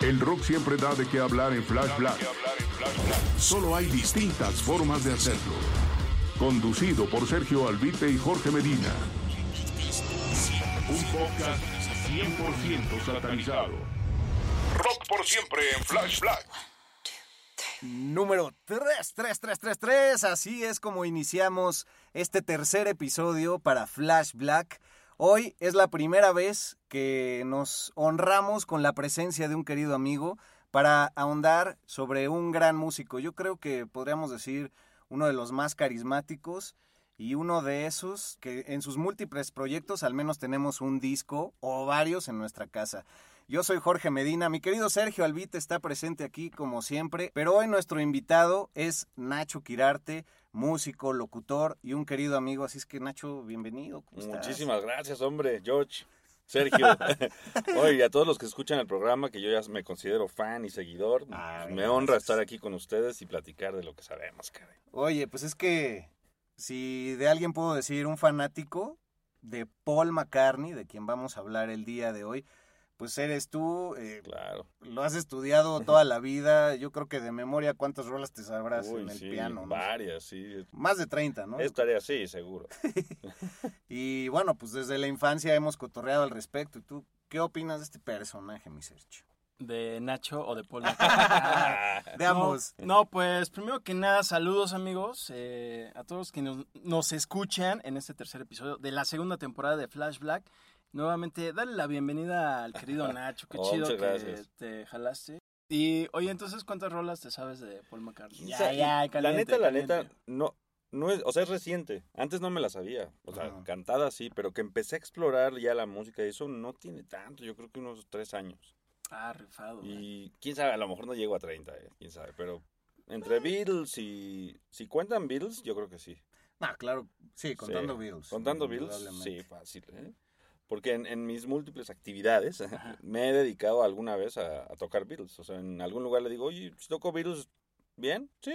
El rock siempre da de qué hablar en Flash Black. Solo hay distintas formas de hacerlo. Conducido por Sergio Albite y Jorge Medina. Un podcast 100% satanizado. Rock por siempre en Flash Black. Número 33333. Así es como iniciamos este tercer episodio para Flash Black. Hoy es la primera vez que nos honramos con la presencia de un querido amigo para ahondar sobre un gran músico. Yo creo que podríamos decir uno de los más carismáticos y uno de esos que en sus múltiples proyectos al menos tenemos un disco o varios en nuestra casa. Yo soy Jorge Medina, mi querido Sergio Albite está presente aquí como siempre, pero hoy nuestro invitado es Nacho Quirarte, músico, locutor y un querido amigo, así es que Nacho, bienvenido. Muchísimas gracias, hombre, George. Sergio, oye, a todos los que escuchan el programa, que yo ya me considero fan y seguidor, Ah, me honra estar aquí con ustedes y platicar de lo que sabemos, caray. Oye, pues es que si de alguien puedo decir un fanático de Paul McCartney, de quien vamos a hablar el día de hoy, pues eres tú, eh, Claro. lo has estudiado toda la vida, yo creo que de memoria cuántas rolas te sabrás Uy, en el sí, piano. ¿no? varias, sí. Más de 30, ¿no? Es tarea, sí, seguro. Y bueno, pues desde la infancia hemos cotorreado al respecto. ¿Y tú qué opinas de este personaje, mi Sergio? ¿De Nacho o de Paul? De ambos. No, no, pues primero que nada, saludos amigos eh, a todos que nos, nos escuchan en este tercer episodio de la segunda temporada de Flash Black. Nuevamente, dale la bienvenida al querido Nacho, qué Oh, chido que gracias. te jalaste. Y oye, entonces, ¿cuántas rolas te sabes de Paul McCartney? O sea, y la caliente, neta, la neta, no, no es, o sea, es reciente. Antes no me la sabía, o sea, Ajá. cantada sí, pero que empecé a explorar ya la música y eso no tiene tanto, yo creo que unos tres años. Ah, rifado. Y quién sabe, a lo mejor no llego a 30, eh, quién sabe, pero entre Beatles y... Si cuentan Beatles, yo creo que sí. Ah, claro, sí, contando Sí. Beatles. Contando Beatles, sí, fácil. ¿eh? Porque en, en mis múltiples actividades me he dedicado alguna vez a, a tocar Beatles. O sea, en algún lugar le digo, oye, si toco Beatles, ¿bien? Sí.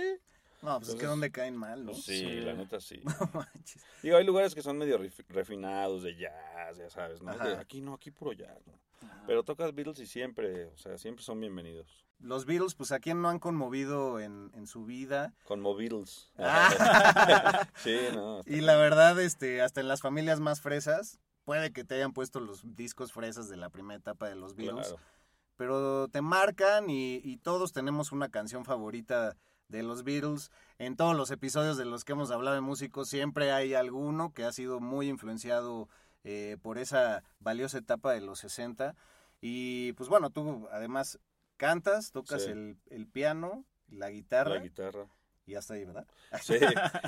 No, pues es que Entonces, donde caen mal, ¿no? Pues sí, Sí. la neta sí. No manches. Digo, hay lugares que son medio ref- refinados de jazz, ya sabes, ¿no? Ajá. De aquí no, aquí puro jazz, ¿no? Ajá. Pero tocas Beatles y siempre, o sea, siempre son bienvenidos. Los Beatles, pues a quién no han conmovido en, en su vida. Con Mobiles. Ah. sí, no. Y la verdad, este, hasta en las familias más fresas, puede que te hayan puesto los discos fresas de la primera etapa de los Beatles. Claro. pero te marcan y, y todos tenemos una canción favorita de los Beatles. En todos los episodios de los que hemos hablado de músicos siempre hay alguno que ha sido muy influenciado eh, por esa valiosa etapa de los 60. Y pues bueno, tú además cantas, tocas Sí. el, el piano, la guitarra La guitarra. Y hasta ahí, ¿verdad? Sí,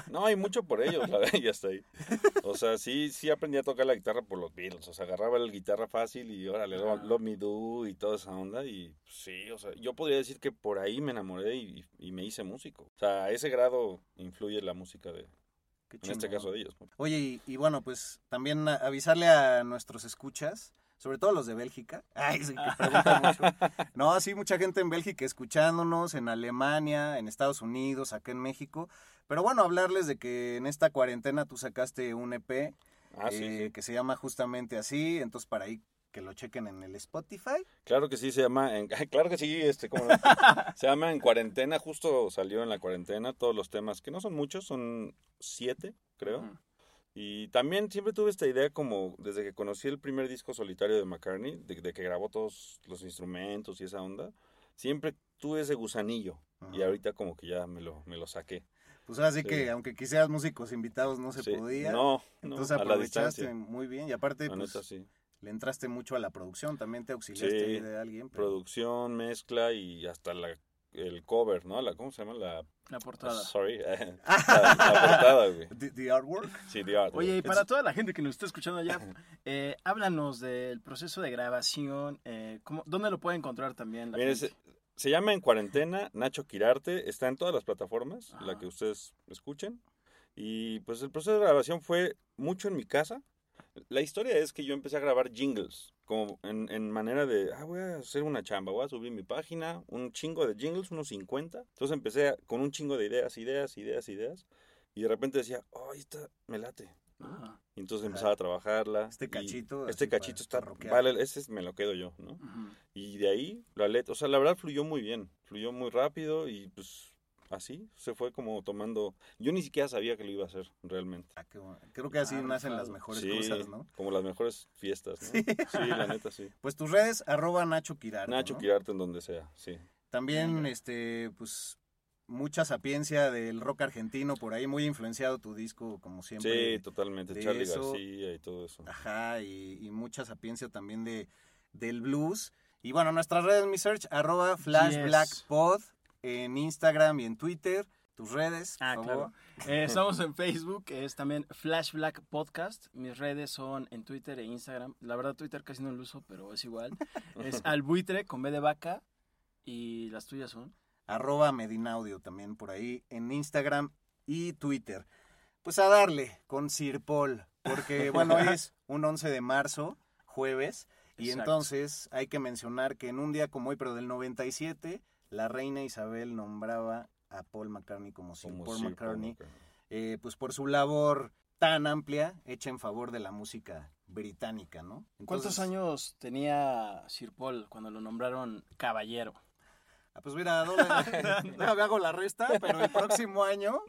no, hay mucho por ellos, la verdad, y hasta ahí. O sea, sí, sí aprendí a tocar la guitarra por los Beatles, o sea, agarraba la guitarra fácil y órale, lo. Love Me Do y toda esa onda y pues, sí, o sea, yo podría decir que por ahí me enamoré y, y me hice músico. O sea, a ese grado influye la música de, en este caso de ellos. Oye, y, y bueno, pues también avisarle a nuestros escuchas, sobre todo los de Bélgica. Ay, sí, que preguntan mucho. No, sí, mucha gente en Bélgica escuchándonos, en Alemania, en Estados Unidos, acá en México. Pero bueno, hablarles de que en esta cuarentena tú sacaste un EP Ah, sí, eh, sí. que se llama justamente así, entonces para ahí que lo chequen en el Spotify. Claro que sí, se llama, en- claro que sí, este, ¿cómo no? se llama En Cuarentena, justo salió en la cuarentena todos los temas, que no son muchos, son siete, creo. Ujú. Y también siempre tuve esta idea como desde que conocí el primer disco solitario de McCartney, de, de que grabó todos los instrumentos y esa onda, siempre tuve ese gusanillo. Y ahorita como que ya me lo, me lo saqué. Pues ahora sí que, aunque quisieras músicos invitados, no se Sí, podía. No, no, Entonces a la aprovechaste muy bien. Y aparte, La pues, neta, sí. le entraste mucho a la producción. También te auxiliaste Sí, de alguien. pero- Producción, mezcla y hasta la, el cover, ¿no? La, ¿Cómo se llama? La... La portada. Sorry. la, la portada, güey. The, the artwork. Sí, The Art, Oye, y para toda la gente que nos está escuchando allá, eh, háblanos del proceso de grabación. Eh, ¿cómo- ¿Dónde lo puede encontrar también la gente? se, se llama En Cuarentena, Nacho Quirarte, está en todas las plataformas, la Ajá. que ustedes escuchen. Y pues el proceso de grabación fue mucho en mi casa. La historia es que yo empecé a grabar jingles, como en, en manera de, ah, voy a hacer una chamba, voy a subir mi página, un chingo de jingles, unos 50. Entonces empecé a- con un chingo de ideas, ideas, ideas, ideas. Y de repente decía, oh, esta me late. Ajá. Y entonces empezaba a trabajarla. Este cachito, Este cachito está, vale, ese me lo quedo yo, ¿no? Y de ahí la letra, o sea, la verdad fluyó muy bien, fluyó muy rápido y pues así se fue como tomando. Yo ni siquiera sabía que lo iba a hacer realmente. Ah, qué bueno. Creo que así Ah, nacen las mejores Sí, cosas, ¿no? como las mejores fiestas, ¿no? Sí, la neta sí. Pues tus redes, arroba Nacho Quirarte. Nacho ¿no? Quirarte en donde sea, sí. También, este, pues, mucha sapiencia del rock argentino por ahí, muy influenciado tu disco, como siempre. Sí, totalmente. de Charlie eso- García y todo eso. Ajá, y, y mucha sapiencia también de, del blues. Y bueno, nuestras redes, mi search, arroba flashblackpod en Instagram y en Twitter. Tus redes, Ah, por claro. Eh, estamos en Facebook, es también Flash Black Podcast. Mis redes son en Twitter e Instagram. La verdad, Twitter casi no lo uso, pero es igual. Es albuitre con B de vaca. Y las tuyas son. arroba Medinaudio también por ahí en Instagram y Twitter. Pues a darle con Sir Paul, porque bueno, hoy es un 11 de marzo, jueves, y Exacto. entonces hay que mencionar que en un día como hoy, pero del 97, la reina Isabel nombraba a Paul McCartney como Sir Como Paul Sir Paul McCartney, eh, pues por su labor tan amplia hecha en favor de la música británica, ¿no? ¿Cuántos Entonces, años tenía Sir Paul cuando lo nombraron caballero? Ah, pues mira, no, no me hago la resta, pero el próximo año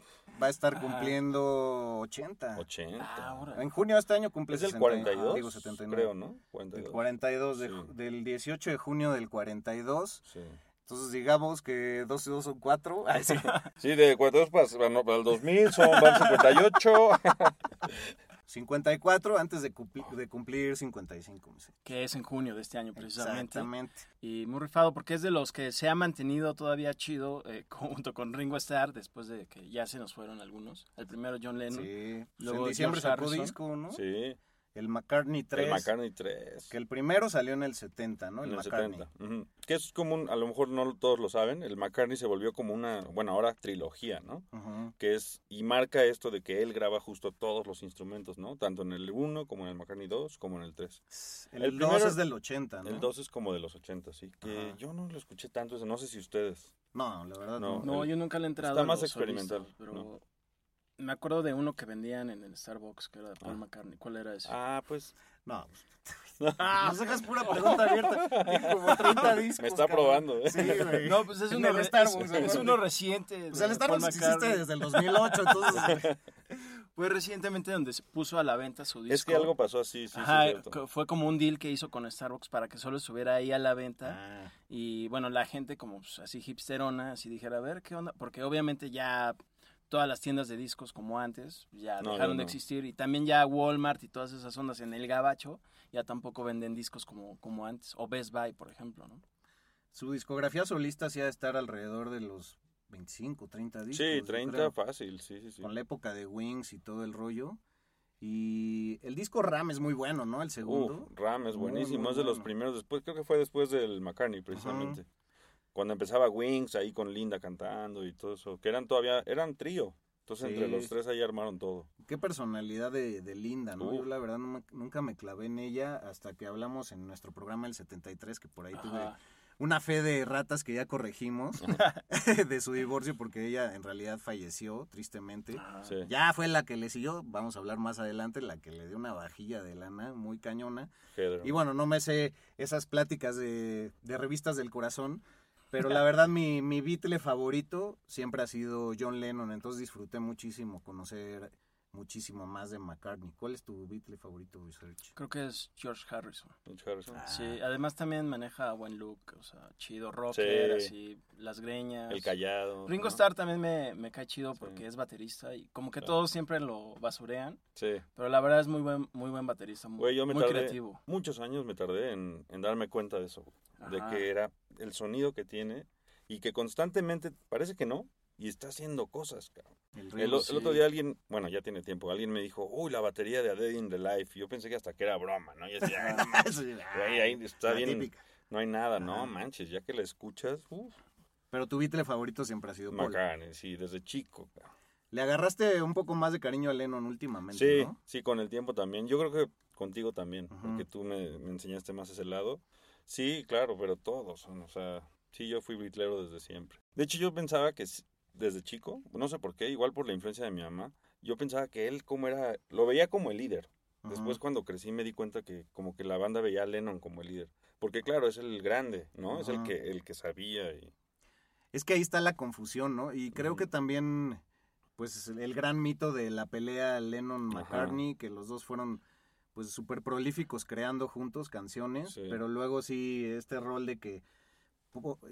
va a estar cumpliendo 80. 80. Ah. En junio de este año cumple es del 60, 42, digo 79. creo, ¿no? Del 42. 42, de Sí. del 18 de junio del 42. Sí. Entonces digamos que 12 y 2 son 4. Ay, sí. Sí, de 42 para, bueno, para el 2000 son van 58. 54 antes de, cumpli- de cumplir 55. sí. Que es en junio de este año, precisamente. Exactamente. Y muy rifado porque es de los que se ha mantenido todavía chido eh, junto con Ringo Starr después de que ya se nos fueron algunos. El primero John Lennon. Sí. Luego en diciembre sacó disco, ¿no? Sí. El McCartney 3. El McCartney 3. Que el primero salió en el 70, ¿no? El, en el McCartney. 70. ujú. Que es como un, a lo mejor no todos lo saben, el McCartney se volvió como una, bueno, ahora trilogía, ¿no? Ujú. Que es, y marca esto de que él graba justo todos los instrumentos, ¿no? Tanto en el 1 como en el McCartney 2, como en el 3. El, El 2 primero- es del 80, ¿no? El 2 es como de los 80, sí. Que Ajá. yo no lo escuché tanto, ese, no sé si ustedes. No, la verdad No. no. No, yo nunca le he entrado. Está más experimental, solistas, pero ¿no? Me acuerdo de uno que vendían en el Starbucks que era de Paul Ah. McCartney. ¿Cuál era ese? Ah, pues No. Nos dejas pura pregunta abierta. Como 30 discos. me está cabrón. probando, ¿eh? Sí, güey. No, pues es uno, re- Starbucks, es, es uno reciente. Pues de el Starbucks existe desde el 2008, entonces... Fue recientemente donde se puso a la venta su disco. es que algo pasó así, sí, sí, Ajá, co- fue como un deal que hizo con Starbucks para que solo estuviera ahí a la venta. Ah, Y bueno, la gente como pues, así hipsterona, así dijera, a ver qué onda, porque obviamente ya todas las tiendas de discos como antes ya No, dejaron no, de existir y también ya Walmart y todas esas ondas en el gabacho ya tampoco venden discos como, como antes, o Best Buy, por ejemplo, ¿no? su discografía solista sí ha de estar alrededor de los 25, 30 discos. Sí, yo 30 creo, fácil, sí, sí, sí. Con la época de Wings y todo el rollo. Y el disco Ram es muy bueno, ¿no? El segundo. Ram es buenísimo, muy es de los primeros, después creo que fue después del McCartney precisamente. Cuando empezaba Wings ahí con Linda cantando y todo eso, que eran todavía, eran trío. Entonces entre los tres ahí armaron todo. Qué personalidad de, de Linda, ¿no? Yo la verdad no me- nunca me clavé en ella hasta que hablamos en nuestro programa el 73, que por ahí tuve una fe de ratas que ya corregimos de su divorcio porque ella en realidad falleció tristemente. Sí. Ya fue la que le siguió, vamos a hablar más adelante, la que le dio una vajilla de lana muy cañona. Y bueno, no me sé esas pláticas de, de revistas del corazón, pero la verdad mi, mi Beatle favorito siempre ha sido John Lennon, entonces disfruté muchísimo conocer muchísimo más de McCartney. ¿Cuál es tu Beatle favorito, Research? Creo que es George Harrison. George Harrison. Sí, además también maneja buen look, o sea, chido rocker, Sí. así, las greñas. El callado. Ringo ¿no? Starr también me, me cae chido Sí. porque es baterista y como que Claro. todos siempre lo basurean, Sí. pero la verdad es muy buen, muy buen baterista, muy, Güey, yo me muy tardé creativo. muchos años me tardé en, en darme cuenta de eso, de que era el sonido que tiene y que constantemente parece que no y está haciendo cosas, cabrón. El El, otro día alguien, bueno, ya tiene tiempo, alguien me dijo, uy, la batería de A Dead in the Life. Yo pensé que hasta que era broma, ¿no? Y decía, "Ay, no mames, Sí, güey, ahí está la bien, típica. no hay nada, no manches, ya que la escuchas, uff, Pero tu Beatle favorito siempre ha sido Paul. McCartney, sí, desde chico. cabrón. Le agarraste un poco más de cariño a Lennon últimamente, Sí, ¿no? sí, con el tiempo también. Yo creo que contigo también, porque tú me, me enseñaste más ese lado. Sí, claro, pero todos son, o sea, sí, yo fui bitlero desde siempre. De hecho, yo pensaba que desde chico, no sé por qué, igual por la influencia de mi mamá, yo pensaba que él como era, lo veía como el líder. Después cuando crecí me di cuenta que como que la banda veía a Lennon como el líder. Porque claro, es el grande, ¿no? Es el que, el que sabía y... Es que ahí está la confusión, ¿no? Y creo que también, pues, el gran mito de la pelea Lennon-McCartney, que los dos fueron, pues, súper prolíficos creando juntos canciones, Sí. pero luego sí, este rol de que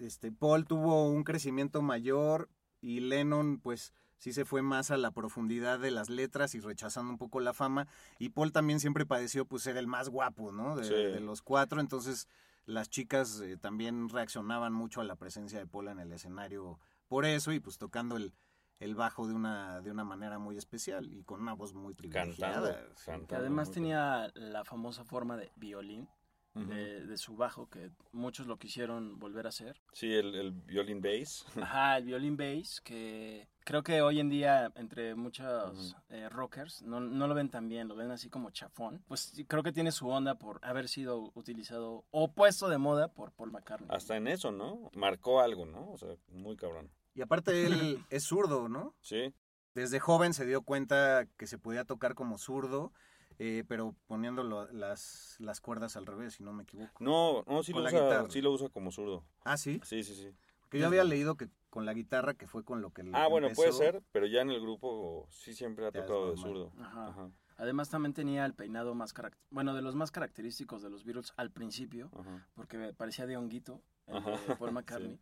este, Paul tuvo un crecimiento mayor y Lennon, pues, sí se fue más a la profundidad de las letras y rechazando un poco la fama. Y Paul también siempre padeció, pues, ser el más guapo, ¿no? De, Sí. de los cuatro, entonces las chicas eh, también reaccionaban mucho a la presencia de Paul en el escenario por eso y pues tocando el, el bajo de una, de una manera muy especial y con una voz muy Cantando. privilegiada. sí. cantando Que además muy tenía la famosa forma de violín, de, de su bajo, que muchos lo quisieron volver a hacer. Sí, el, el violín bass. Ajá, el violín bass, que creo que hoy en día entre muchos eh, rockers no, no lo ven tan bien, lo ven así como chafón. Pues creo que tiene su onda por haber sido utilizado o puesto de moda por Paul McCartney. Hasta en eso, ¿no? Marcó algo, ¿no? O sea, muy cabrón. Y aparte él es zurdo, ¿no? Sí, Desde joven se dio cuenta que se podía tocar como zurdo, eh, pero poniendo lo- las, las cuerdas al revés, si no me equivoco. No, no, sí lo, Con usa, guitarra. sí lo usa como zurdo. Ah, sí. Sí, sí, sí. Porque yo había leído que con la guitarra, que fue con lo que Ah, bueno, puede ser, pero ya en el grupo sí siempre ha tocado de zurdo. Ajá. Ajá, Además también tenía el peinado más bueno, de los más característicos de los Beatles al principio, ajá. porque me parecía de honguito, el de Paul McCartney.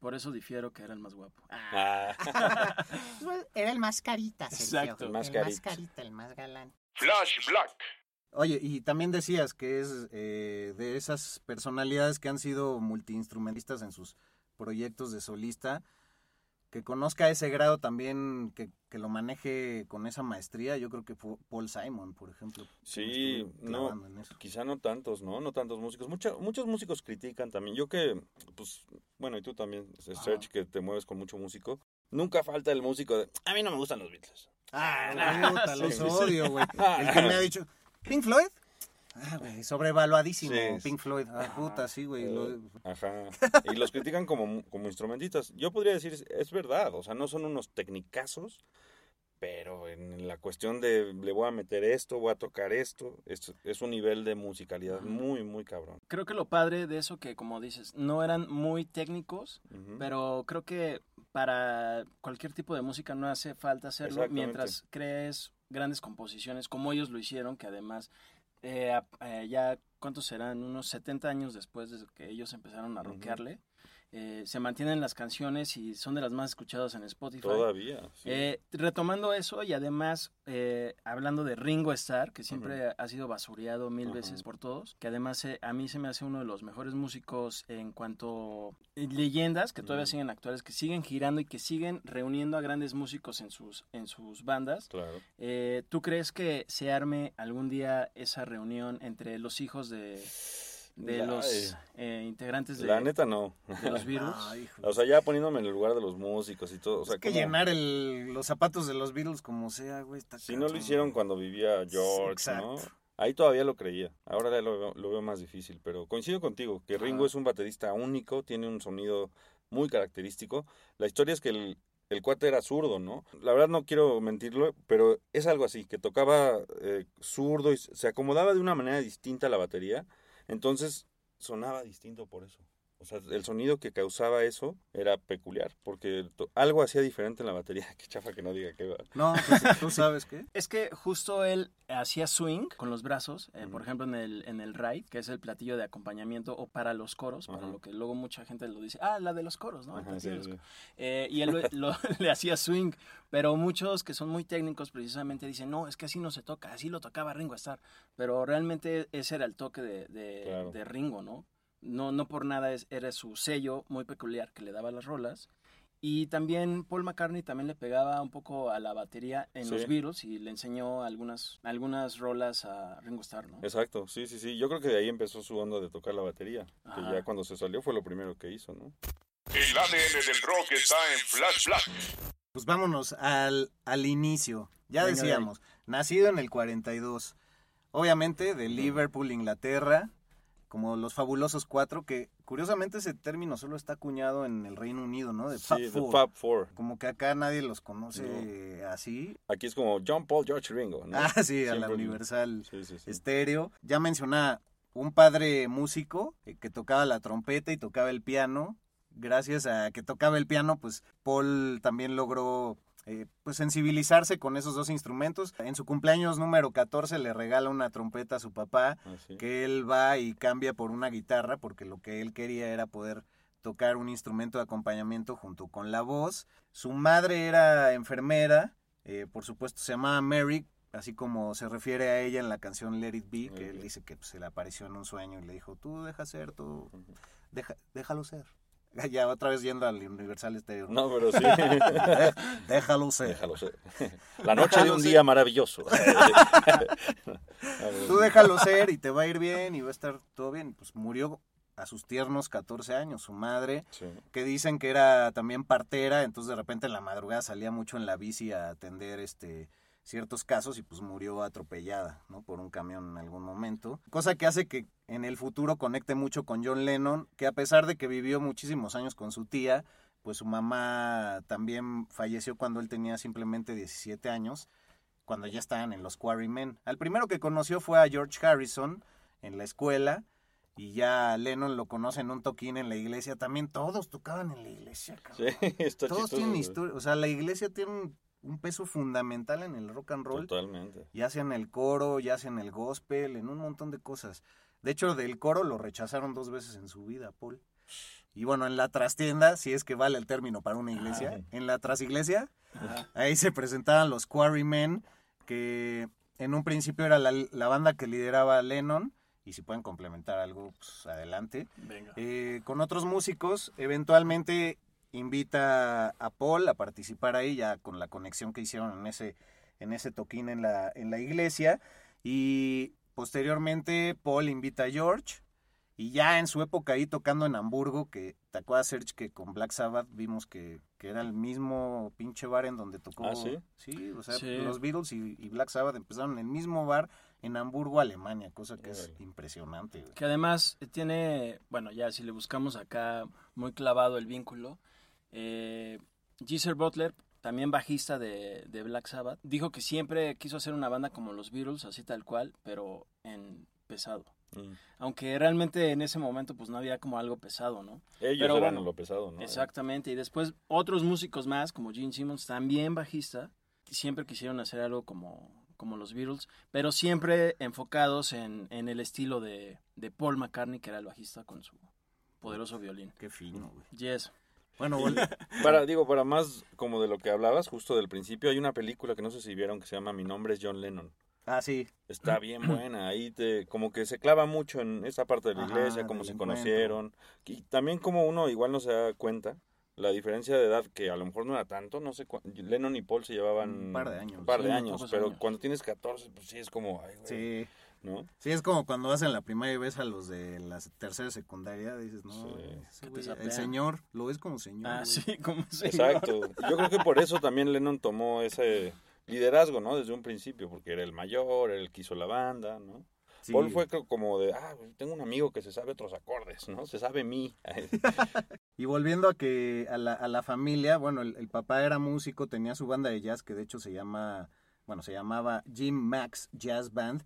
Por eso difiero que era el más guapo. Ah, Pues, Era el más carita, Sergio. Exacto. El más El más carita. carita, el más galán. Flash Black. Oye, y también decías que es eh, de esas personalidades que han sido multiinstrumentistas en sus proyectos de solista, que conozca ese grado también, que, que lo maneje con esa maestría, yo creo que Paul Simon, por ejemplo. Sí, no, quizá no tantos, ¿no? No tantos músicos. Mucha- muchos músicos critican también. Yo que, pues, bueno, y tú también, Serge, que te mueves con mucho músico. Nunca falta el músico de, a mí no me gustan los Beatles. Ah, puta, los odio, güey. El que me ha dicho, ¿Pink Floyd? Ah, güey, sobrevaluadísimo, Sí. Pink Floyd. Ah, puta, sí, güey. lo- Ajá. Y los critican como, como instrumentistas. Yo podría decir, es, verdad, o sea, no son unos tecnicazos, pero en la cuestión de le voy a meter esto, voy a tocar esto, es, es un nivel de musicalidad muy, muy cabrón. Creo que lo padre de eso que, como dices, no eran muy técnicos, pero creo que para cualquier tipo de música no hace falta hacerlo mientras crees grandes composiciones como ellos lo hicieron, que además eh, eh, ya, ¿cuántos serán? Unos 70 años después de que ellos empezaron a Ujú. rockearle, eh, se mantienen las canciones y son de las más escuchadas en Spotify. Todavía. sí. Eh, retomando eso y además eh, hablando de Ringo Starr, que siempre ha sido basureado mil veces por todos, que además eh, a mí se me hace uno de los mejores músicos en cuanto eh, leyendas que todavía siguen actuales, que siguen girando y que siguen reuniendo a grandes músicos en sus, en sus bandas. Claro. Eh, ¿Tú crees que se arme algún día esa reunión entre los hijos de, de La- los eh, integrantes de, La neta no. de los Beatles? Hijo. O sea, ya poniéndome en el lugar de los músicos y todo. O sea, es que ¿cómo? llenar el- los zapatos de los Beatles como sea, güey, está Si no lo hicieron cuando vivía George, Exacto. ¿no? Ahí todavía lo creía. Ahora ya lo veo, lo veo más difícil. Pero coincido contigo, que Ringo es un baterista único, tiene un sonido muy característico. La historia es que el, el cuate era zurdo, ¿no? La verdad no quiero mentirlo, pero es algo así, que tocaba eh, zurdo y se acomodaba de una manera distinta a la batería. Entonces sonaba distinto por eso. O sea, el sonido que causaba eso era peculiar, porque algo hacía diferente en la batería. Qué chafa que no diga que... No, pues, tú sabes qué. Es que justo él hacía swing con los brazos, eh, por ejemplo en el, en el ride, que es el platillo de acompañamiento o para los coros, para lo que luego mucha gente lo dice, ah, la de los coros, ¿no? Sí, los coros. Eh, y él lo- lo- le hacía swing, pero muchos que son muy técnicos precisamente dicen, no, es que así no se toca, así lo tocaba Ringo Starr, pero realmente ese era el toque de, de- Claro. de Ringo, ¿no? No, no por nada es, era su sello muy peculiar que le daba las rolas. Y también Paul McCartney también le pegaba un poco a la batería en Sí. los Beatles y le enseñó algunas, algunas rolas a Ringo Starr, ¿no? Exacto, sí, sí, sí. Yo creo que de ahí empezó su onda de tocar la batería. Que Ajá. ya cuando se salió fue lo primero que hizo, ¿no? El ADN del rock está en Flash Black. Pues vámonos al, al inicio. Ya Venga decíamos, nacido en el 42. Obviamente de Liverpool, Inglaterra, como los fabulosos cuatro, que curiosamente ese término solo está acuñado en el Reino Unido, ¿no? De Fab Sí, Four. Fab Four. Como que acá nadie los conoce así. Aquí es como John Paul, George Ringo, ¿no? Ah, sí, a la Universal Sí, sí, sí. Estéreo. Ya mencionaba un padre músico eh, que tocaba la trompeta y tocaba el piano. Gracias a que tocaba el piano, pues Paul también logró eh, pues sensibilizarse con esos dos instrumentos. En su cumpleaños número 14 le regala una trompeta a su papá, Ah, sí. que él va y cambia por una guitarra, porque lo que él quería era poder tocar un instrumento de acompañamiento junto con la voz. Su madre era enfermera, eh, por supuesto se llamaba Mary, así como se refiere a ella en la canción Let It Be, que él dice que pues, se le apareció en un sueño y le dijo, tú deja ser, tú deja, déjalo ser. Ya otra vez yendo al Universal Stereo. No, pero sí. Déjalo ser. Déjalo ser. La noche de un ser. día maravilloso. Tú déjalo ser y te va a ir bien y va a estar todo bien. Pues murió a sus tiernos 14 años, su madre, Sí. que dicen que era también partera, entonces de repente en la madrugada salía mucho en la bici a atender este ciertos casos y pues murió atropellada, ¿no? Por un camión en algún momento. Cosa que hace que en el futuro conecte mucho con John Lennon, que a pesar de que vivió muchísimos años con su tía, pues su mamá también falleció cuando él tenía simplemente 17 años, cuando ya estaban en los Quarrymen. Al primero que conoció fue a George Harrison en la escuela, y ya Lennon lo conoce en un toquín en la iglesia. También todos tocaban en la iglesia, cabrón. Sí, está Todos chistoso, tienen historia. O sea, la iglesia tiene un, un peso fundamental en el rock and roll. Totalmente. Ya sea en el coro, ya sea en el gospel, en un montón de cosas. De hecho, del coro lo rechazaron dos veces en su vida, Paul. Y bueno, en la trastienda, si es que vale el término para una iglesia, en la trasiglesia, ahí se presentaban los Quarrymen, que en un principio era la, la banda que lideraba Lennon, y si pueden complementar algo, pues adelante. Venga. Eh, con otros músicos, eventualmente invita a Paul a participar ahí, ya con la conexión que hicieron en ese, en ese toquín en la, en la iglesia. Y posteriormente Paul invita a George. Y ya en su época ahí tocando en Hamburgo, que te acuerdas, Serge, que con Black Sabbath vimos que, que era el mismo pinche bar en donde tocó. ¿Ah, sí? Sí, o sea, Sí. los Beatles y, y Black Sabbath empezaron en el mismo bar en Hamburgo, Alemania, cosa que es impresionante. güey. Que además tiene, bueno, ya si le buscamos acá muy clavado el vínculo, eh, Geezer Butler, también bajista de, de Black Sabbath, dijo que siempre quiso hacer una banda como los Beatles, así tal cual, pero en pesado. Mm. Aunque realmente en ese momento pues no había como algo pesado, ¿no? Ellos Pero eran bueno, lo pesado, ¿no? Exactamente, y después otros músicos más, como Gene Simmons, también bajista, siempre quisieron hacer algo como, como los Beatles, pero siempre enfocados en, en el estilo de, de Paul McCartney, que era el bajista con su poderoso violín. Qué fino, güey. Yes. Bueno, vol- Para, digo, para más como de lo que hablabas justo del principio, hay una película que no sé si vieron que se llama Mi nombre es John Lennon. ah, sí, Está bien buena, ahí te, como que se clava mucho en esa parte de la Ajá, iglesia, cómo se encuentro. conocieron, y también como uno igual no se da cuenta, la diferencia de edad, que a lo mejor no era tanto, no sé, Lennon y Paul se llevaban Un par de años. un par de Sí, años, pero años. cuando tienes 14, pues sí es como, ay, güey, sí. ¿No? Sí, es como cuando vas en la primaria y ves a los de la tercera secundaria, dices, no, Sí. güey, el señor, lo ves como señor. Ah, güey. sí, como se Exacto. Yo creo que por eso también Lennon tomó ese liderazgo, ¿no? Desde un principio, porque era el mayor, era el que hizo la banda, ¿no? Sí. Paul fue co- como de, ah, tengo un amigo que se sabe otros acordes, ¿no? Se sabe mí. Y volviendo a que a la, a la familia, bueno, el, el papá era músico, tenía su banda de jazz que de hecho se llama, bueno, se llamaba Jim Max Jazz Band,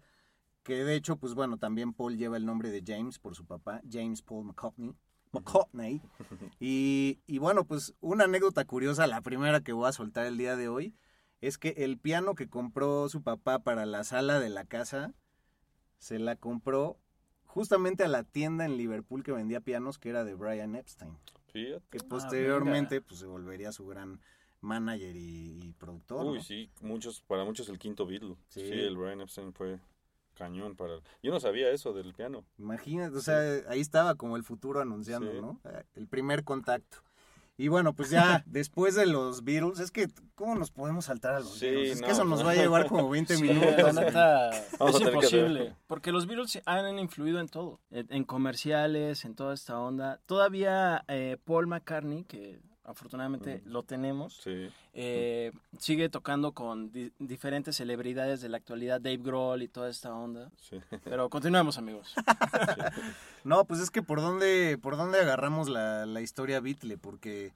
que de hecho, pues bueno, también Paul lleva el nombre de James por su papá, James Paul McCartney. McCartney. Y, y bueno, pues una anécdota curiosa, la primera que voy a soltar el día de hoy, es que el piano que compró su papá para la sala de la casa, se la compró justamente a la tienda en Liverpool que vendía pianos, que era de Brian Epstein, Fíjate. que Ah, posteriormente pues se volvería su gran manager y, y productor. Uy, ¿no? sí, muchos, para muchos el quinto Beatle. Sí. Sí, el Brian Epstein fue cañón para... Yo no sabía eso del piano. Imagínate, o sea, ahí estaba como el futuro anunciando, Sí. ¿no? Eh, El primer contacto. Y bueno, pues ya después de los Beatles, es que, ¿cómo nos podemos saltar a los Sí, Beatles? Es no. que eso nos va a llevar como 20 Sí, minutos. neta, es imposible. Porque los Beatles han influido en todo. En, en comerciales, en toda esta onda. Todavía eh, Paul McCartney, que afortunadamente lo tenemos, Sí. eh, sigue tocando con di- diferentes celebridades de la actualidad, Dave Grohl y toda esta onda. Sí. Pero continuemos, amigos. No, pues es que por dónde, por dónde agarramos la, la historia Beatle, porque,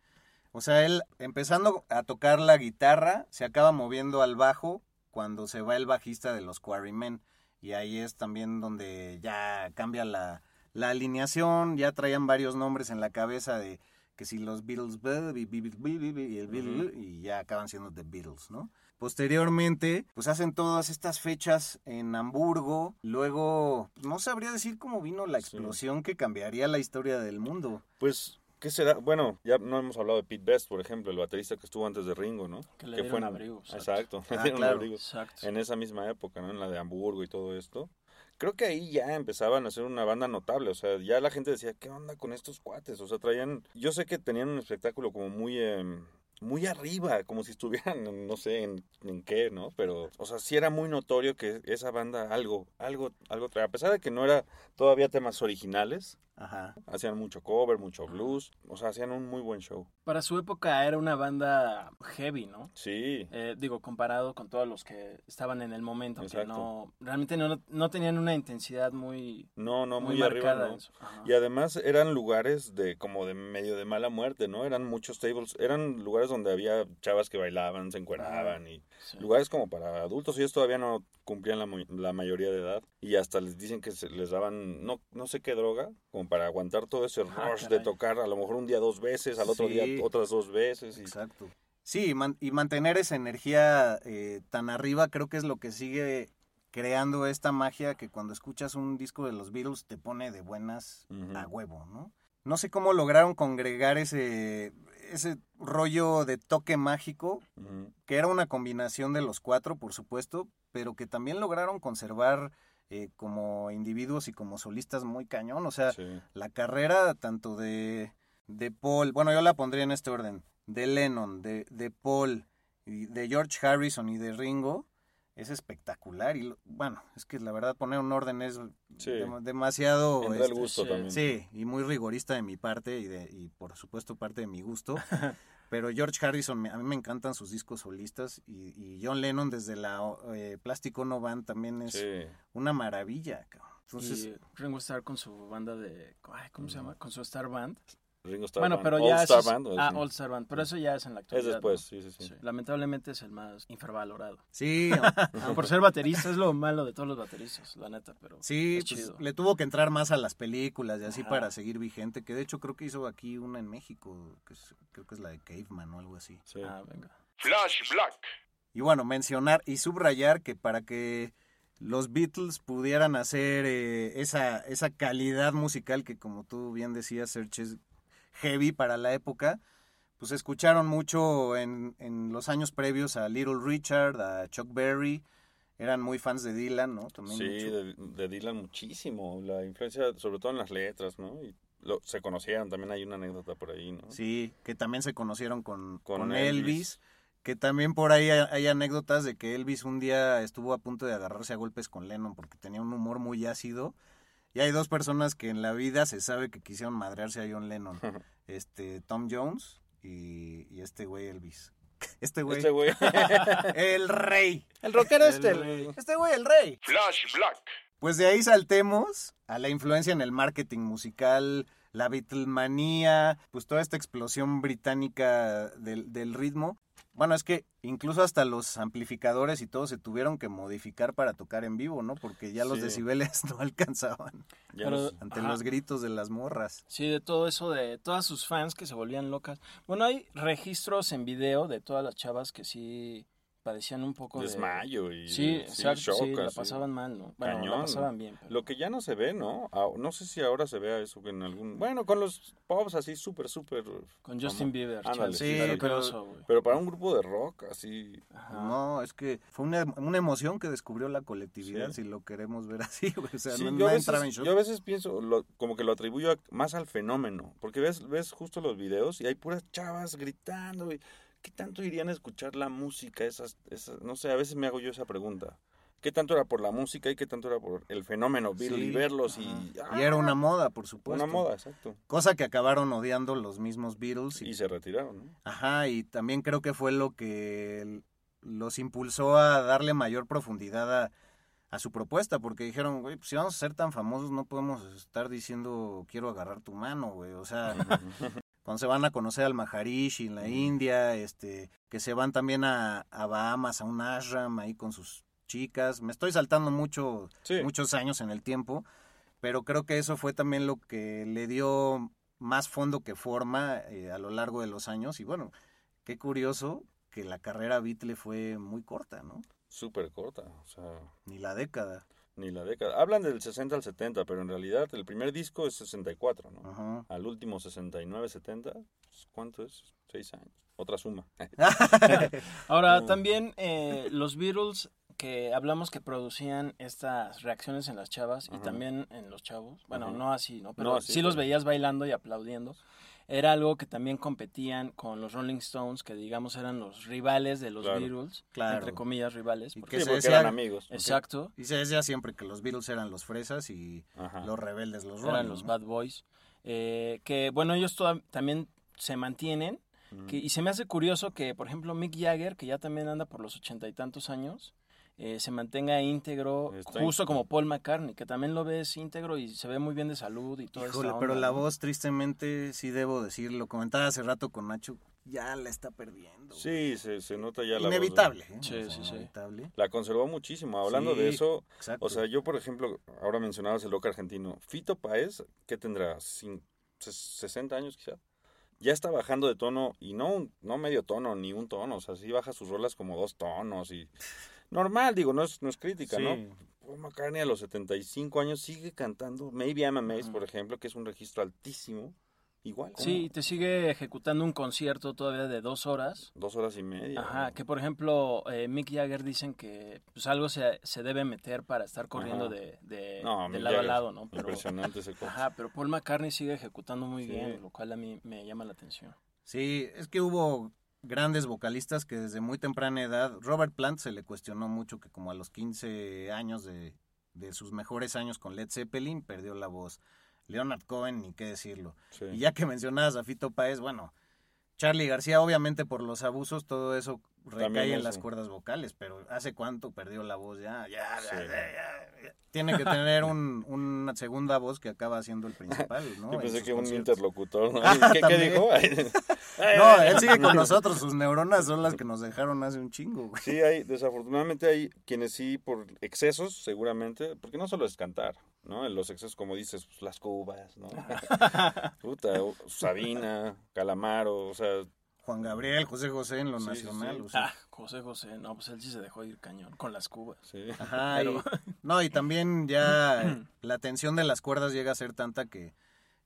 o sea, él empezando a tocar la guitarra, se acaba moviendo al bajo cuando se va el bajista de los Quarrymen. Y ahí es también donde ya cambia la, la alineación, ya traían varios nombres en la cabeza de que si los Beatles y el Beatle, y ya acaban siendo The Beatles, ¿no? Posteriormente, pues hacen todas estas fechas en Hamburgo. Luego, pues, no sabría decir cómo vino la Sí. explosión que cambiaría la historia del mundo. Pues, ¿qué será? Bueno, ya no hemos hablado de Pete Best, por ejemplo, el baterista que estuvo antes de Ringo, ¿no? Que le fue dieron en- abrigo, exacto. Exacto, le Ah, dieron claro. abrigo. Exacto. En esa misma época, ¿no? En la de Hamburgo y todo esto. Creo que ahí ya empezaban a ser una banda notable, o sea, ya la gente decía, ¿qué onda con estos cuates? O sea, traían, yo sé que tenían un espectáculo como muy, em, muy arriba, como si estuvieran, no sé, en, en qué, ¿no? Pero, o sea, sí era muy notorio que esa banda algo, algo, algo traía, a pesar de que no era todavía temas originales, Ajá. hacían mucho cover, mucho blues, o sea, hacían un muy buen show. Para su época era una banda heavy, ¿no? Sí, Eh, digo, comparado con todos los que estaban en el momento, que Exacto. no, realmente no, no tenían una intensidad muy, no, no, muy, muy, arriba, marcada. ¿no? su- ajá. Y además eran lugares de como de medio de mala muerte, ¿no? Eran muchos tables, eran lugares donde había chavas que bailaban, se encueraban y Sí. lugares como para adultos. Ellos todavía no cumplían la, la mayoría de edad y hasta les dicen que se les daban no no sé qué droga como para aguantar todo ese Ah, rush de tocar a lo mejor un día dos veces, al otro Sí. día otras dos veces y Exacto. Sí, y man- y mantener esa energía eh, tan arriba creo que es lo que sigue creando esta magia que cuando escuchas un disco de los Beatles te pone de buenas a huevo, ¿no? No sé cómo lograron congregar ese, ese rollo de toque mágico, que era una combinación de los cuatro, por supuesto, pero que también lograron conservar eh, como individuos y como solistas muy cañón. O sea, Sí. la carrera tanto de, de Paul, bueno, yo la pondría en este orden, de Lennon, de, de Paul, y de George Harrison y de Ringo, es espectacular. Y lo- bueno, es que la verdad poner un orden es Sí. demasiado... Entra el este, gusto sí. también. Sí, y muy rigorista de mi parte y, de, y por supuesto parte de mi gusto. Pero George Harrison, me- a mí me encantan sus discos solistas y, y John Lennon desde la eh, Plástico No Band también es Sí. una maravilla. cabrón. Entonces, y Ringo Starr con su banda de... ay, ¿Cómo se llama? Con su Star Band. Ringo Starr bueno, Band. pero All ya... Star es- Band, ¿o ah? All Star Band. Pero eso ya es en la Es actualidad. después, ¿no? sí, sí, sí. Sí, Lamentablemente es el más infravalorado. sí, Por ser baterista es lo malo de todos los bateristas, la neta, pero Sí, es pues, le tuvo que entrar más a las películas y así Ajá. para seguir vigente, que de hecho creo que hizo aquí una en México, que es- creo que es la de Caveman o algo así. Sí. Ah, venga. Flash Black. Y bueno, mencionar y subrayar que para que los Beatles pudieran hacer eh, esa, esa calidad musical que como tú bien decías, Serge, es heavy para la época, pues escucharon mucho en, en los años previos a Little Richard, a Chuck Berry, eran muy fans de Dylan, ¿no? También Sí, de, de Dylan muchísimo. La influencia, sobre todo en las letras, ¿no? Y lo- se conocieron, también hay una anécdota por ahí, ¿no? Sí, que también se conocieron con, Con con Elvis. Elvis. que también por ahí hay, hay anécdotas de que Elvis un día estuvo a punto de agarrarse a golpes con Lennon porque tenía un humor muy ácido. Y hay dos personas que en la vida se sabe que quisieron madrearse a John Lennon. este, Tom Jones y, y este güey Elvis. Este güey. Este güey. El rey. el rockero este, Este güey, el rey. Flash Black. Pues de ahí saltemos a la influencia en el marketing musical, la Beatlemanía, pues toda esta explosión británica del, del ritmo. Bueno, es que incluso hasta los amplificadores y todo se tuvieron que modificar para tocar en vivo, ¿no? Porque ya los Sí. decibeles no alcanzaban Ya ante Ajá. los gritos de las morras. Sí, de todo eso, de todas sus fans que se volvían locas. Bueno, hay registros en video de todas las chavas que sí padecían un poco de... desmayo y Sí, exacto, shock, sí, la pasaban mal, ¿no? Bueno, la pasaban bien. pero- Lo que ya no se ve, ¿no? Ah, No sé si ahora se vea eso en algún... Bueno, con los pops así súper, súper... Con Justin Bieber. Ándale, sí, pero- güey. Pero para un grupo de rock, así... Ajá. No, es que fue una, una emoción que descubrió la colectividad, Sí. si lo queremos ver así, güey. O sea, Sí, no, yo, no a entraba en veces, shock. yo a veces pienso, lo- como que lo atribuyo a- más al fenómeno, porque ves, ves justo los videos y hay puras chavas gritando y ¿qué tanto irían a escuchar la música? Esas, esas, no sé, a veces me hago yo esa pregunta. ¿Qué tanto era por la música y qué tanto era por el fenómeno? Sí, y verlos y... Y era una moda, por supuesto. Una moda, exacto. Cosa que acabaron odiando los mismos Beatles. Y, Y se retiraron, ¿no? Ajá, y también creo que fue lo que los impulsó a darle mayor profundidad a, a su propuesta, porque dijeron, güey, pues si vamos a ser tan famosos no podemos estar diciendo quiero agarrar tu mano, güey. O sea, cuando se van a conocer al Maharishi en la India, este, que se van también a, a Bahamas, a un ashram ahí con sus chicas. Me estoy saltando mucho, Sí. muchos años en el tiempo, pero creo que eso fue también lo que le dio más fondo que forma eh, a lo largo de los años. Y bueno, qué curioso que la carrera Beatle fue muy corta, ¿no? Súper corta, o sea, Ni la década. Ni la década. Hablan del 60 al 70, pero en realidad el primer disco es 64, ¿no? Ajá. Al último 69, 70, pues, ¿cuánto es? Seis años. Otra suma. Ahora, también eh, los Beatles que hablamos que producían estas reacciones en las chavas y también en los chavos. Bueno, Ajá. no así, ¿no? Pero No así, sí los veías bailando y aplaudiendo. Era algo que también competían con los Rolling Stones, que digamos eran los rivales de los Claro. Beatles, Claro. entre comillas rivales. Y porque- que Sí, se porque decía- eran amigos. Exacto, Y se decía siempre que los Beatles eran los fresas y Ajá. los rebeldes los Rolling. eran los ¿no? Bad Boys. eh, que bueno, ellos toda- también se mantienen. Mm. que- y se me hace curioso que, por ejemplo, Mick Jagger, que ya también anda por los ochenta y tantos años, eh, se mantenga íntegro, justo como Paul McCartney, que también lo ves íntegro y se ve muy bien de salud y todo esta pero la voz, tristemente, sí debo decir, lo comentaba hace rato con Nacho, ya la está perdiendo. Sí, se, se nota ya la voz, Inevitable. ¿eh? Sí, O sea, sí, sí. La conservó muchísimo. Hablando Sí, de eso, Exacto. o sea, yo, por ejemplo, ahora mencionabas el loco argentino. Fito Páez, ¿qué tendrá? Cin- ses- ¿60 años quizá? Ya está bajando de tono, y no, un- no medio tono, ni un tono. O sea, sí baja sus rolas como dos tonos y... Normal, digo, no es, no es crítica, Sí. ¿no? Paul McCartney a los 75 años sigue cantando Maybe I'm Amazed, por ejemplo, que es un registro altísimo. Igual. Sí, y te sigue ejecutando un concierto todavía de dos horas. Dos horas y media. Ajá, ¿no? que por ejemplo, eh, Mick Jagger dicen que pues algo se, se debe meter para estar corriendo Ajá. de, de, No, de Mick lado a lado, ¿no? Pero, Impresionante ese coche. ajá, pero Paul McCartney sigue ejecutando muy Sí. bien, lo cual a mí me llama la atención. Sí, es que hubo grandes vocalistas que desde muy temprana edad, Robert Plant se le cuestionó mucho que como a los 15 años de, de sus mejores años con Led Zeppelin perdió la voz. Leonard Cohen, ni qué decirlo. Sí. Y ya que mencionabas a Fito Páez, bueno, Charlie García, obviamente por los abusos, todo eso recae en las cuerdas vocales, pero ¿hace cuánto perdió la voz ya? Ya, Sí. ya, ya, ya, ya. Tiene que tener un- una segunda voz que acaba siendo el principal, ¿no? Yo En pensé que un interlocutor, ¿no? ¿Qué, dijo? No, él sigue con nosotros, sus neuronas son las que nos dejaron hace un chingo, güey. Sí, hay, desafortunadamente hay quienes sí, por excesos, seguramente, porque no solo es cantar, ¿no? Los excesos, como dices, pues, las cubas, ¿no? Puta, Sabina, Calamaro, o sea, Juan Gabriel, José José en lo Sí, nacional. sí. o sea, Ah, José José, no, pues él sí se dejó ir cañón con las cubas. sí. Ajá, Pero- y, no, y también ya la tensión de las cuerdas llega a ser tanta que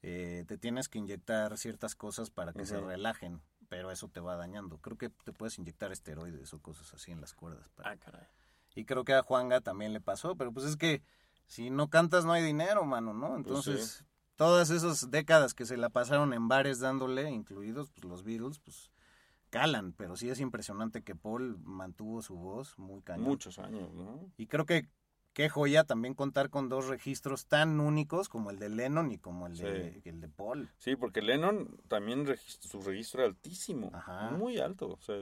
eh, te tienes que inyectar ciertas cosas para que se relajen, pero eso te va dañando. Creo que te puedes inyectar esteroides o cosas así en las cuerdas. para- Ah, caray. Y creo que a Juanga también le pasó, pero pues es que si no cantas no hay dinero, mano, ¿no? Entonces, todas esas décadas que se la pasaron en bares dándole, incluidos pues, los Beatles, pues calan, pero sí es impresionante que Paul mantuvo su voz muy cañón. Muchos años, ¿no? Y creo que qué joya también contar con dos registros tan únicos como el de Lennon y como el de, Sí. el de Paul. Sí, porque Lennon también su registro era altísimo, Ajá. muy alto, o sea,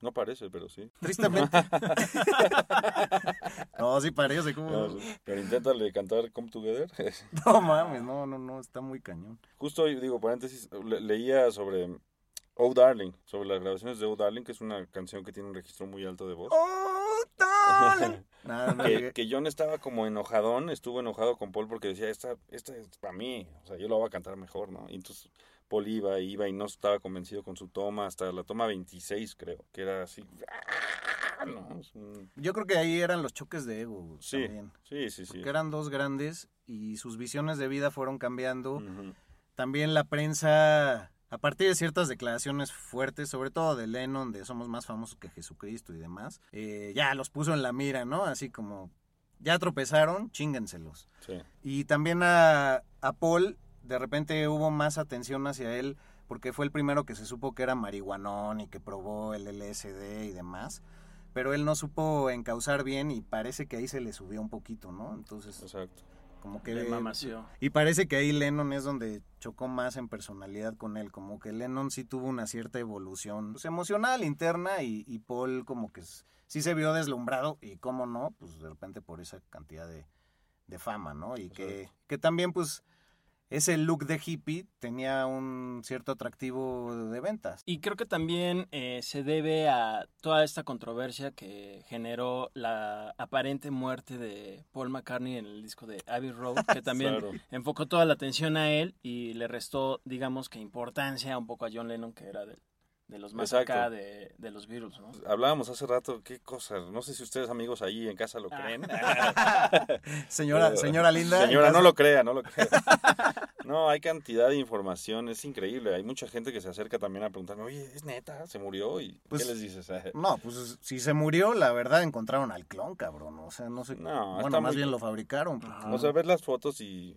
no parece, pero sí. Tristemente. no, sí parece como... No. Pero inténtale cantar Come Together. No mames, no, no, no, está muy cañón. Justo, digo, paréntesis, le- leía sobre Oh Darling, sobre las grabaciones de Oh Darling, que es una canción que tiene un registro muy alto de voz. ¡Oh, darling! Nada, no que, que John estaba como enojadón, estuvo enojado con Paul porque decía, esta, esta es para mí, o sea, yo lo voy a cantar mejor, ¿no? Y entonces Paul iba, iba y no estaba convencido con su toma, hasta la toma 26 creo, que era así, ¡ah! ¿no? Es un- Yo creo que ahí eran los choques de ego Sí, también. sí, sí, sí. Que eran dos grandes y sus visiones de vida fueron cambiando. También la prensa, a partir de ciertas declaraciones fuertes, sobre todo de Lennon, de somos más famosos que Jesucristo y demás, eh, ya los puso en la mira, ¿no? Así como, ya tropezaron, chíngenselos. Sí. Y también a, a Paul, de repente hubo más atención hacia él, porque fue el primero que se supo que era marihuanón y que probó el LSD y demás. Pero él no supo encauzar bien y parece que ahí se le subió un poquito, ¿no? Entonces, Exacto. como que... Le mamació. Y parece que ahí Lennon es donde chocó más en personalidad con él, como que Lennon sí tuvo una cierta evolución pues, emocional, interna, y, y Paul como que sí se vio deslumbrado, y cómo no, pues de repente por esa cantidad de, de fama, ¿no? Y que, que también pues ese look de hippie tenía un cierto atractivo de ventas. Y creo que también eh, se debe a toda esta controversia que generó la aparente muerte de Paul McCartney en el disco de Abbey Road, que también Claro. enfocó toda la atención a él y le restó, digamos que importancia un poco a John Lennon, que era de, de los más Exacto. acá de, de los Beatles, ¿no? Hablábamos hace rato, qué cosas, no sé si ustedes amigos ahí en casa lo Ah. creen. Señora, Pero- señora linda. Señora, no lo crea, no lo crea. No, hay cantidad de información, es increíble. Hay mucha gente que se acerca también a preguntarme, oye, ¿es neta? ¿Se murió? ¿Y Pues, qué les dices? No, pues si se murió, la verdad encontraron al clon, cabrón. O sea, no sé. No, bueno, más muy- bien lo fabricaron. porque- O sea, ver las fotos y...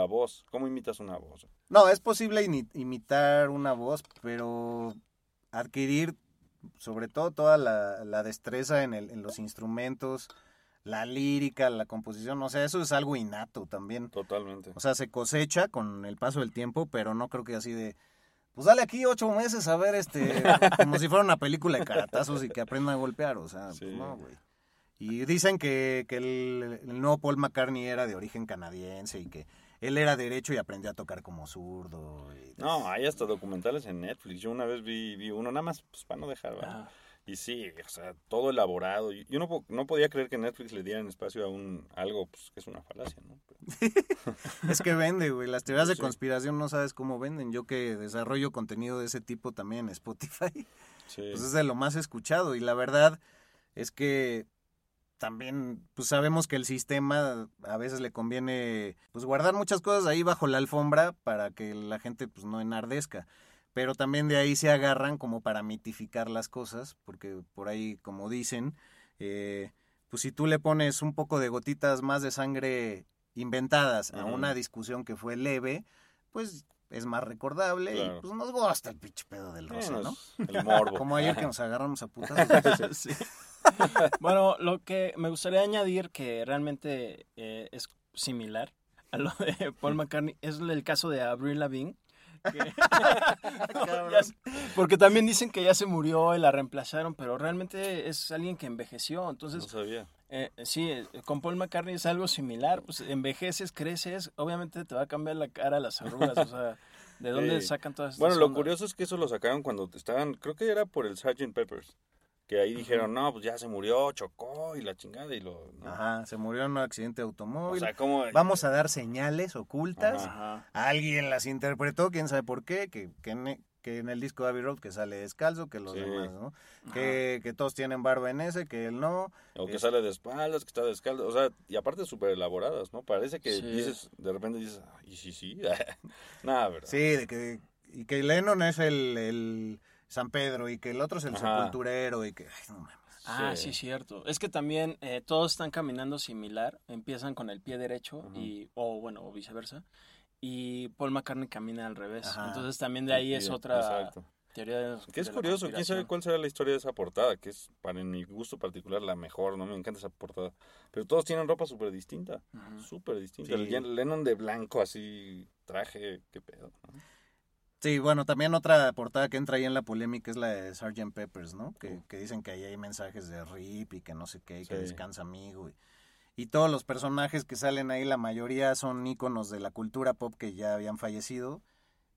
La voz, ¿cómo imitas una voz? No, es posible imitar una voz, pero adquirir sobre todo toda la, la destreza en, el- en los instrumentos, la lírica, la composición, o sea, eso es algo innato también. Totalmente. O sea, se cosecha con el paso del tiempo, pero no creo que así de, pues dale aquí ocho meses a ver, este, como si fuera una película de caratazos y que aprendan a golpear, o sea, pues no, güey. Y dicen que, que el, el nuevo Paul McCartney era de origen canadiense y que él era derecho y aprendió a tocar como zurdo. y- No, hay hasta documentales en Netflix. Yo una vez vi, vi uno, nada más pues, para no dejar. ¿verdad? Ah. Y sí, o sea, todo elaborado. Yo no, no podía creer que Netflix le dieran espacio a un algo pues, que es una falacia, ¿no? Es que vende, güey. Las teorías de Sí. conspiración no sabes cómo venden. Yo que desarrollo contenido de ese tipo también en Spotify, Sí. pues es de lo más escuchado. Y la verdad es que también pues sabemos que el sistema a veces le conviene pues guardar muchas cosas ahí bajo la alfombra para que la gente pues no enardezca. Pero también de ahí se agarran como para mitificar las cosas, porque por ahí, como dicen, eh, pues si tú le pones un poco de gotitas más de sangre inventadas a una discusión que fue leve, pues es más recordable Claro. y pues nos gusta el pinche pedo del rosa, Bueno, ¿no? el morbo. Como ayer que nos agarramos a putas. Sí. bueno, lo que me gustaría añadir que realmente eh, es similar a lo de Paul McCartney es el caso de Avril Lavigne. que- Ya sé, porque también dicen que ya se murió y la reemplazaron, pero realmente es alguien que envejeció. Entonces, No sabía. eh, sí, eh, con Paul McCartney es algo similar. Pues envejeces, creces, obviamente te va a cambiar la cara, las arrugas. o sea, ¿de dónde Sí. sacan todas estas Bueno, lo ondas? curioso es que eso lo sacaron cuando estaban, creo que era por el Sgt. Peppers, que ahí dijeron, no, pues ya se murió, chocó y la chingada y lo... ¿no? Ajá, se murió en un accidente de automóvil. O sea, ¿cómo? Vamos a dar señales ocultas. Ajá. Alguien las interpretó, quién sabe por qué, que, que, en, que en el disco de Abbey Road que sale descalzo, que los Sí. demás, ¿no? Que, que todos tienen barba en ese, que él no. O que Es- sale de espaldas, que está descalzo, o sea, y aparte súper elaboradas, ¿no? Parece que Sí. dices, de repente dices, "Ah, ¿y sí, sí? Nada, ¿verdad? Sí, de que, y que Lennon es el, el San Pedro y que el otro es el Ajá. sepulturero y que... ay, no mames. Ah, Sí. sí, cierto. Es que también eh, todos están caminando similar. Empiezan con el pie derecho y o bueno, o viceversa. Y Paul McCartney camina al revés. Ajá. Entonces también de ahí es Sí, otra exacto. teoría de, Que es de la curioso, quién sabe cuál será la historia de esa portada, que es, para mi gusto particular, la mejor, ¿no? Me encanta esa portada. Pero todos tienen ropa súper distinta, Ujú. súper distinta. Sí. El Jen- Lennon de blanco, así, traje, qué pedo. ¿no? Sí, bueno, también otra portada que entra ahí en la polémica es la de Sgt. Peppers, ¿no? Que, que dicen que ahí hay mensajes de RIP y que no sé qué, y que descansa amigo. Y, y todos los personajes que salen ahí, la mayoría son íconos de la cultura pop que ya habían fallecido.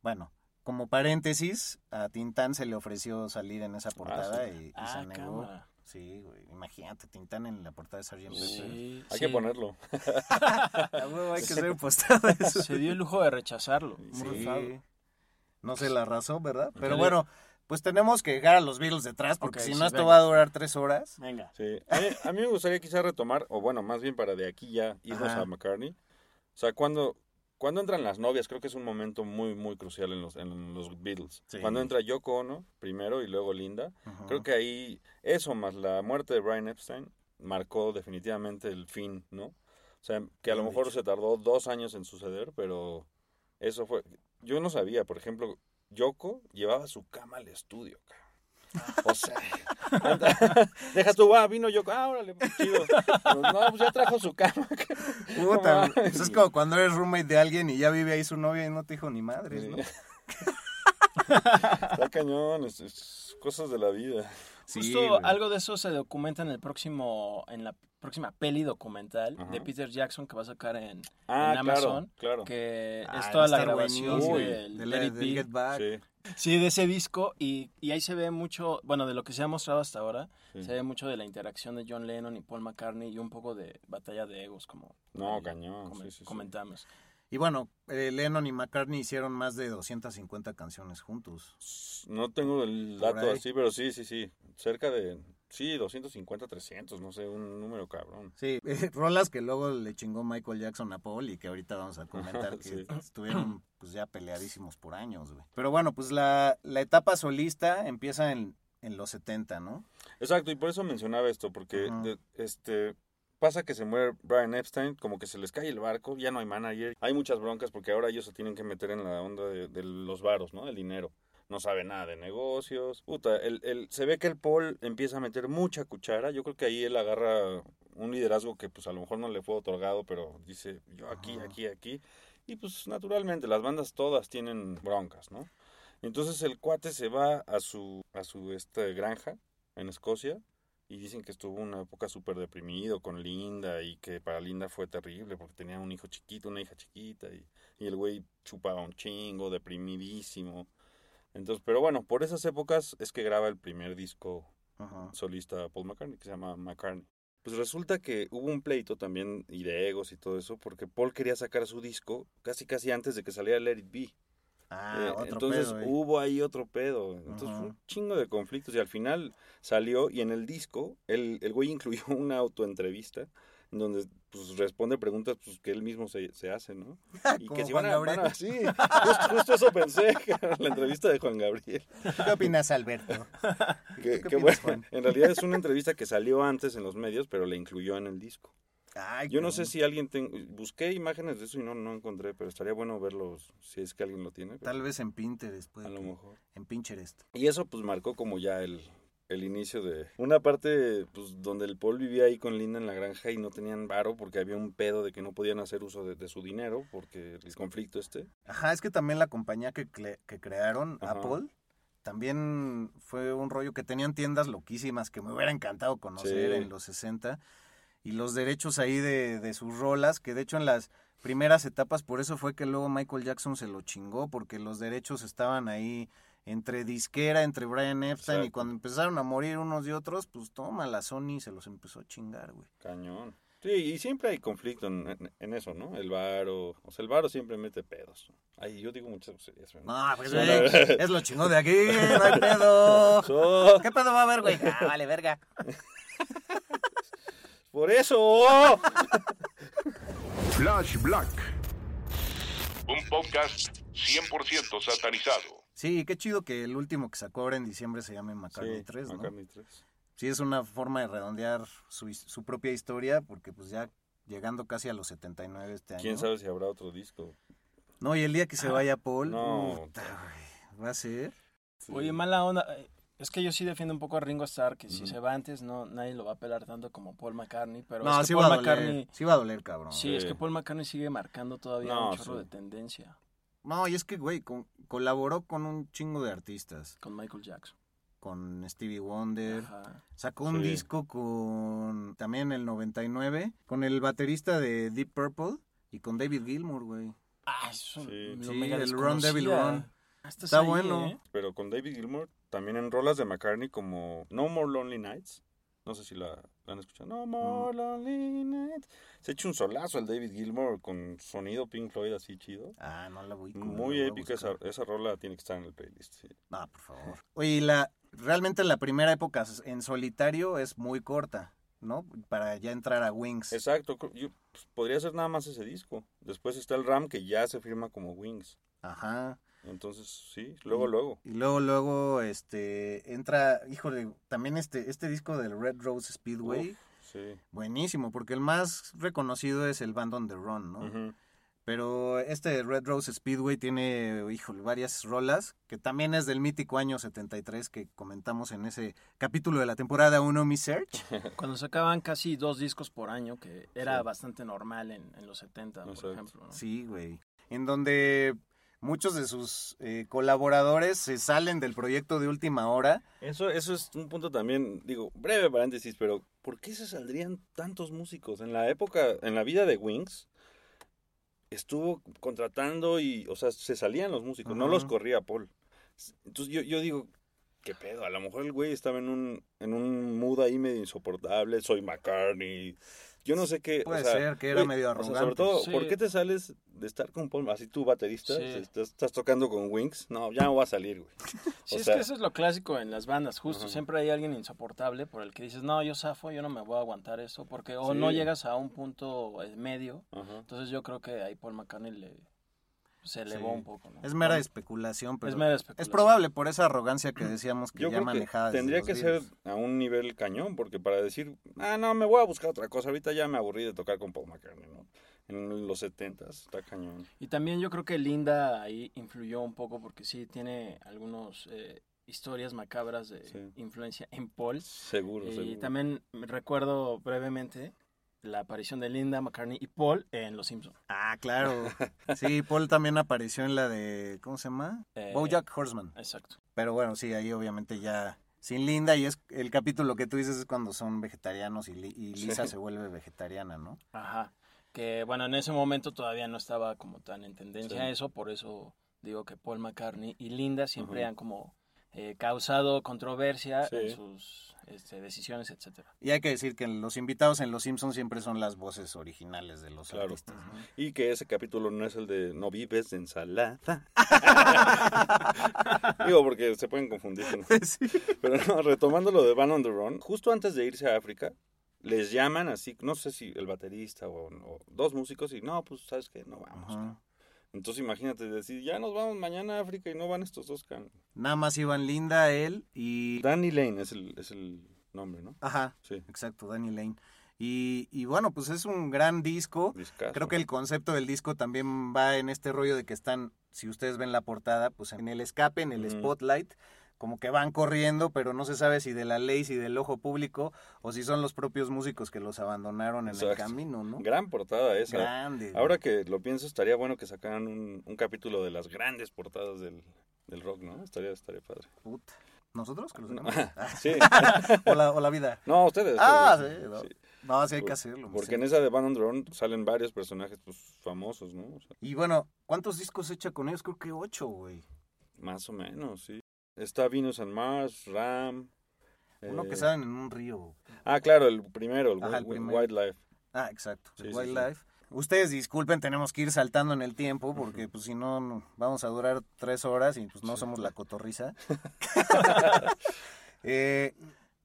Bueno, como paréntesis, a Tintán se le ofreció salir en esa portada y, y Ah, se negó. cámara. Sí, güey, imagínate, Tintán en la portada de Sgt. Sí, Hay sí. que ponerlo. Hay que postado eso. Se dio el lujo de rechazarlo. Muy Sí. No sé la razón, ¿verdad? Pero bueno, pues tenemos que dejar a los Beatles detrás, porque si sí, no, esto venga. va a durar tres horas. Venga. Sí. A mí, a mí me gustaría quizás retomar, o bueno, más bien para de aquí ya irnos Ajá. a McCartney. O sea, cuando, cuando entran las novias, creo que es un momento muy, muy crucial en los, en los Beatles. Sí. Cuando entra Yoko Ono primero y luego Linda, Ajá. creo que ahí eso más la muerte de Brian Epstein marcó definitivamente el fin, ¿no? O sea, que a lo mejor dicho. se tardó dos años en suceder, pero eso fue... Yo no sabía, por ejemplo, Yoko llevaba su cama al estudio, cabrón. O sea, deja tu, ah, vino Yoko, ah, órale, pues, chido. No, pues ya trajo su cama. Puta, No pues es como cuando eres roommate de alguien y ya vive ahí su novia y no te dijo ni madres, ¿no? Está cañón, es, es cosas de la vida. Sí, Justo güey. algo de eso se documenta en el próximo, en la próxima peli documental Ajá. de Peter Jackson que va a sacar en, Ah, en Amazon, claro, claro. que Ah, es va toda la grabación del, De Let It del Be. Get Back. Sí. Sí, de ese disco y, y ahí se ve mucho, bueno, de lo que se ha mostrado hasta ahora, Sí. se ve mucho de la interacción de John Lennon y Paul McCartney y un poco de batalla de egos, como No, ahí cañón, comen- sí, sí, sí. comentamos. Y bueno, eh, Lennon y McCartney hicieron más de 250 canciones juntos. No tengo el dato así, pero sí, sí, sí. Cerca de, sí, 250, 300, no sé, un número cabrón. Sí, rolas que luego le chingó Michael Jackson a Paul y que ahorita vamos a comentar que Sí. estuvieron pues ya peleadísimos por años, güey. Pero bueno, pues la, la etapa solista empieza en, en los 70, ¿no? Exacto, y por eso mencionaba esto, porque de- este pasa que se muere Brian Epstein, como que se les cae el barco, ya no hay manager, hay muchas broncas porque ahora ellos se tienen que meter en la onda de, de los varos, ¿no? El dinero. No sabe nada de negocios. Puta, el, el- se ve que el Paul empieza a meter mucha cuchara. Yo creo que ahí él agarra un liderazgo que pues a lo mejor no le fue otorgado, pero dice yo aquí, Ajá. aquí, aquí. Y pues naturalmente las bandas todas tienen broncas, ¿no? Entonces el cuate se va a su, a su este, granja en Escocia y dicen que estuvo una época súper deprimido con Linda y que para Linda fue terrible porque tenía un hijo chiquito, una hija chiquita y, y el güey chupaba un chingo, deprimidísimo. Entonces, pero bueno, por esas épocas es que graba el primer disco Ajá. solista Paul McCartney que se llama McCartney. Pues resulta que hubo un pleito también y de egos y todo eso porque Paul quería sacar su disco casi casi antes de que saliera Let It Be. Ah, Eh, otro entonces pedo, eh. hubo ahí otro pedo. Entonces fue un chingo de conflictos y al final salió y en el disco el, el güey incluyó una autoentrevista en donde pues responde preguntas pues, que él mismo se, se hace, ¿no? Y Como que si Juan van a, van a- sí, justo, justo eso pensé, la entrevista de Juan Gabriel. ¿Qué opinas, Alberto? Que, ¿Qué que opinas, bueno, Juan? en realidad es una entrevista que salió antes en los medios, pero la incluyó en el disco. Ay, Yo no sé si alguien ten- busqué imágenes de eso y no no encontré, pero estaría bueno verlos si es que alguien lo tiene. pero- Tal vez en Pinterest, puede A lo mejor. En Pinterest. Y eso pues marcó como ya el, el inicio de una parte pues donde el Paul vivía ahí con Linda en la granja y no tenían varo porque había un pedo de que no podían hacer uso de, de su dinero porque el conflicto este. Ajá, es que también la compañía que, que crearon, Ajá. Apple, también fue un rollo que tenían tiendas loquísimas que me hubiera encantado conocer Sí. en los 60. Y los derechos ahí de, de sus rolas, que de hecho en las primeras etapas, por eso fue que luego Michael Jackson se lo chingó, porque los derechos estaban ahí entre disquera, entre Brian Epstein, y cuando empezaron a morir unos y otros, pues toma, la Sony se los empezó a chingar, güey. Cañón. Sí, y siempre hay conflicto en, en- en eso, ¿no? El varo, o sea, el varo siempre mete pedos. Ay, yo digo muchas groserías. pero No, pues güey, es lo chingón de aquí, no hay pedo. So- ¿Qué pedo va a haber, güey? Ah, vale, verga. Por eso. Flash Black. Un podcast 100% satanizado. Sí, qué chido que el último que sacó ahora en diciembre se llame McCartney Sí, 3, ¿no? McCartney 3. Sí, es una forma de redondear su, propia historia, porque pues ya llegando casi a los 79 este año. ¿Quién sabe si habrá otro disco? No, y el día que se vaya Paul, No. puta, güey, va a ser... Oye, mala onda. Es que yo sí defiendo un poco a Ringo Starr, que si se va antes, no nadie lo va a pelar tanto como Paul McCartney, pero No, es que sí Paul va a doler, McCartney... sí va a doler, cabrón. Sí, es que Paul McCartney sigue marcando todavía No, un chorro sí. de tendencia No, y es que, güey, con- colaboró con un chingo de artistas. con Michael Jackson. Con Stevie Wonder. Ajá. Sacó un Sí. disco con... También en el 99. Con el baterista de Deep Purple. Y con David Gilmour, güey. Ah, eso Sí. lo Sí, mega el Run Devil. Run. Ah, Está ahí, bueno. ¿eh? Pero con David Gilmour, también en rolas de McCartney como No More Lonely Nights. No sé si la, la han escuchado. No More Lonely Nights. Se echa un solazo el David Gilmour con sonido Pink Floyd así chido. Ah, no la voy Muy épica esa, esa rola, tiene que estar en el playlist. sí. No, por favor. Oye, y la, realmente la primera época en solitario es muy corta, ¿no? Para ya entrar a Wings. Exacto, yo, pues, podría ser nada más ese disco. Después está el RAM que ya se firma como Wings. Ajá. Entonces, sí, luego, luego. Y luego, luego, este, entra, híjole, también este, este disco del Red Rose Speedway, Uf, sí. buenísimo, porque el más reconocido es el Band on the Run, ¿no? Pero este Red Rose Speedway tiene, híjole, varias rolas, que también es del mítico año 73 que comentamos en ese capítulo de la temporada 1, Mi Search. Cuando sacaban casi dos discos por año, que era Sí. bastante normal en, en los 70, por ejemplo. ¿no? Sí, güey. En donde muchos de sus eh, colaboradores se salen del proyecto de última hora. Eso, eso es un punto también, digo, breve paréntesis, pero ¿por qué se saldrían tantos músicos? En la época, en la vida de Wings, estuvo contratando y, o sea, se salían los músicos, no los corría Paul. Entonces yo, yo digo, ¿qué pedo? A lo mejor el güey estaba en un, en un mood ahí medio insoportable, soy McCartney. Yo no sé qué. o Puede sea, ser que era medio o sea, sobre arrogante. todo, Sí. ¿por qué te sales de estar con Paul? Así tú, baterista, Sí. estás, estás tocando con Wings. No, ya no voy a salir, güey. Sí, O es sea- que eso es lo clásico en las bandas, justo. Siempre hay alguien insoportable por el que dices, no, yo zafo, yo no me voy a aguantar eso, porque o Sí. no llegas a un punto eh, medio. Entonces yo creo que ahí Paul McCartney le, se elevó Sí. un poco. ¿no? Es mera especulación, pero Es mera es especulación. probable por esa arrogancia que decíamos que Yo ya manejaba. tendría que ser a un nivel cañón, porque para decir, ah, no, me voy a buscar otra cosa, ahorita ya me aburrí de tocar con Paul McCartney, ¿no? En los setentas, está cañón. Y también yo creo que Linda ahí influyó un poco porque sí tiene algunos eh, historias macabras de Sí. influencia en Paul. Seguro, Y seguro. también me recuerdo brevemente la aparición de Linda McCartney y Paul en Los Simpsons. Ah, claro. Sí, Paul también apareció en la de. ¿Cómo se llama? Eh, Bojack Horseman. Exacto. Pero bueno, sí, ahí obviamente ya. Sin Linda, y es el capítulo que tú dices es cuando son vegetarianos y, Li- y Lisa Sí. se vuelve vegetariana, ¿no? Ajá. Que bueno, en ese momento todavía no estaba como tan en tendencia Sí. eso, por eso digo que Paul McCartney y Linda siempre han como eh, causado controversia Sí. en sus este, decisiones, etcétera. Y hay que decir que los invitados en Los Simpsons siempre son las voces originales de los Claro. artistas. ¿no? Y que ese capítulo no es el de no vives de ensalada. Digo, porque se pueden confundir. ¿no? Pero no, retomando lo de Van on the Run, justo antes de irse a África, les llaman así, no sé si el baterista o, o dos músicos y no, pues sabes que no vamos. Entonces imagínate decir, ya nos vamos mañana a África y no van estos dos can. Nada más iban Linda, él y... Danny Lane es el, es el nombre, ¿no? Ajá, Sí. exacto, Danny Lane. Y, y bueno, pues es un gran disco. Discazo. Creo que el concepto del disco también va en este rollo de que están, si ustedes ven la portada, pues en el escape, en el spotlight, como que van corriendo, pero no se sabe si de la ley, si del ojo público, o si son los propios músicos que los abandonaron en el camino, ¿no? Gran portada esa. Grande. Ahora que lo pienso, estaría bueno que sacaran un, un capítulo de las grandes portadas del, del rock, ¿no? Estaría, estaría padre. Puta. ¿Nosotros que los No, hagamos? sí. o, la, o la vida. No, ustedes. Ah, ustedes. sí, no. Sí. No, sí hay que hacerlo. Porque sí. en esa de Van on Run salen varios personajes pues, famosos, ¿no? O sea, Y bueno, ¿cuántos discos echa con ellos? Creo que ocho, güey. más o menos, sí. Está Venus and Mars, Ram. Uno que eh, salen en un río. Ah, claro, el primero, el, Ajá. Wildlife. Ah, exacto. Sí, el sí, sí. Wildlife. Ustedes disculpen, tenemos que ir saltando en el tiempo porque pues si no, no- vamos a durar tres horas y pues no somos la cotorriza. Eh,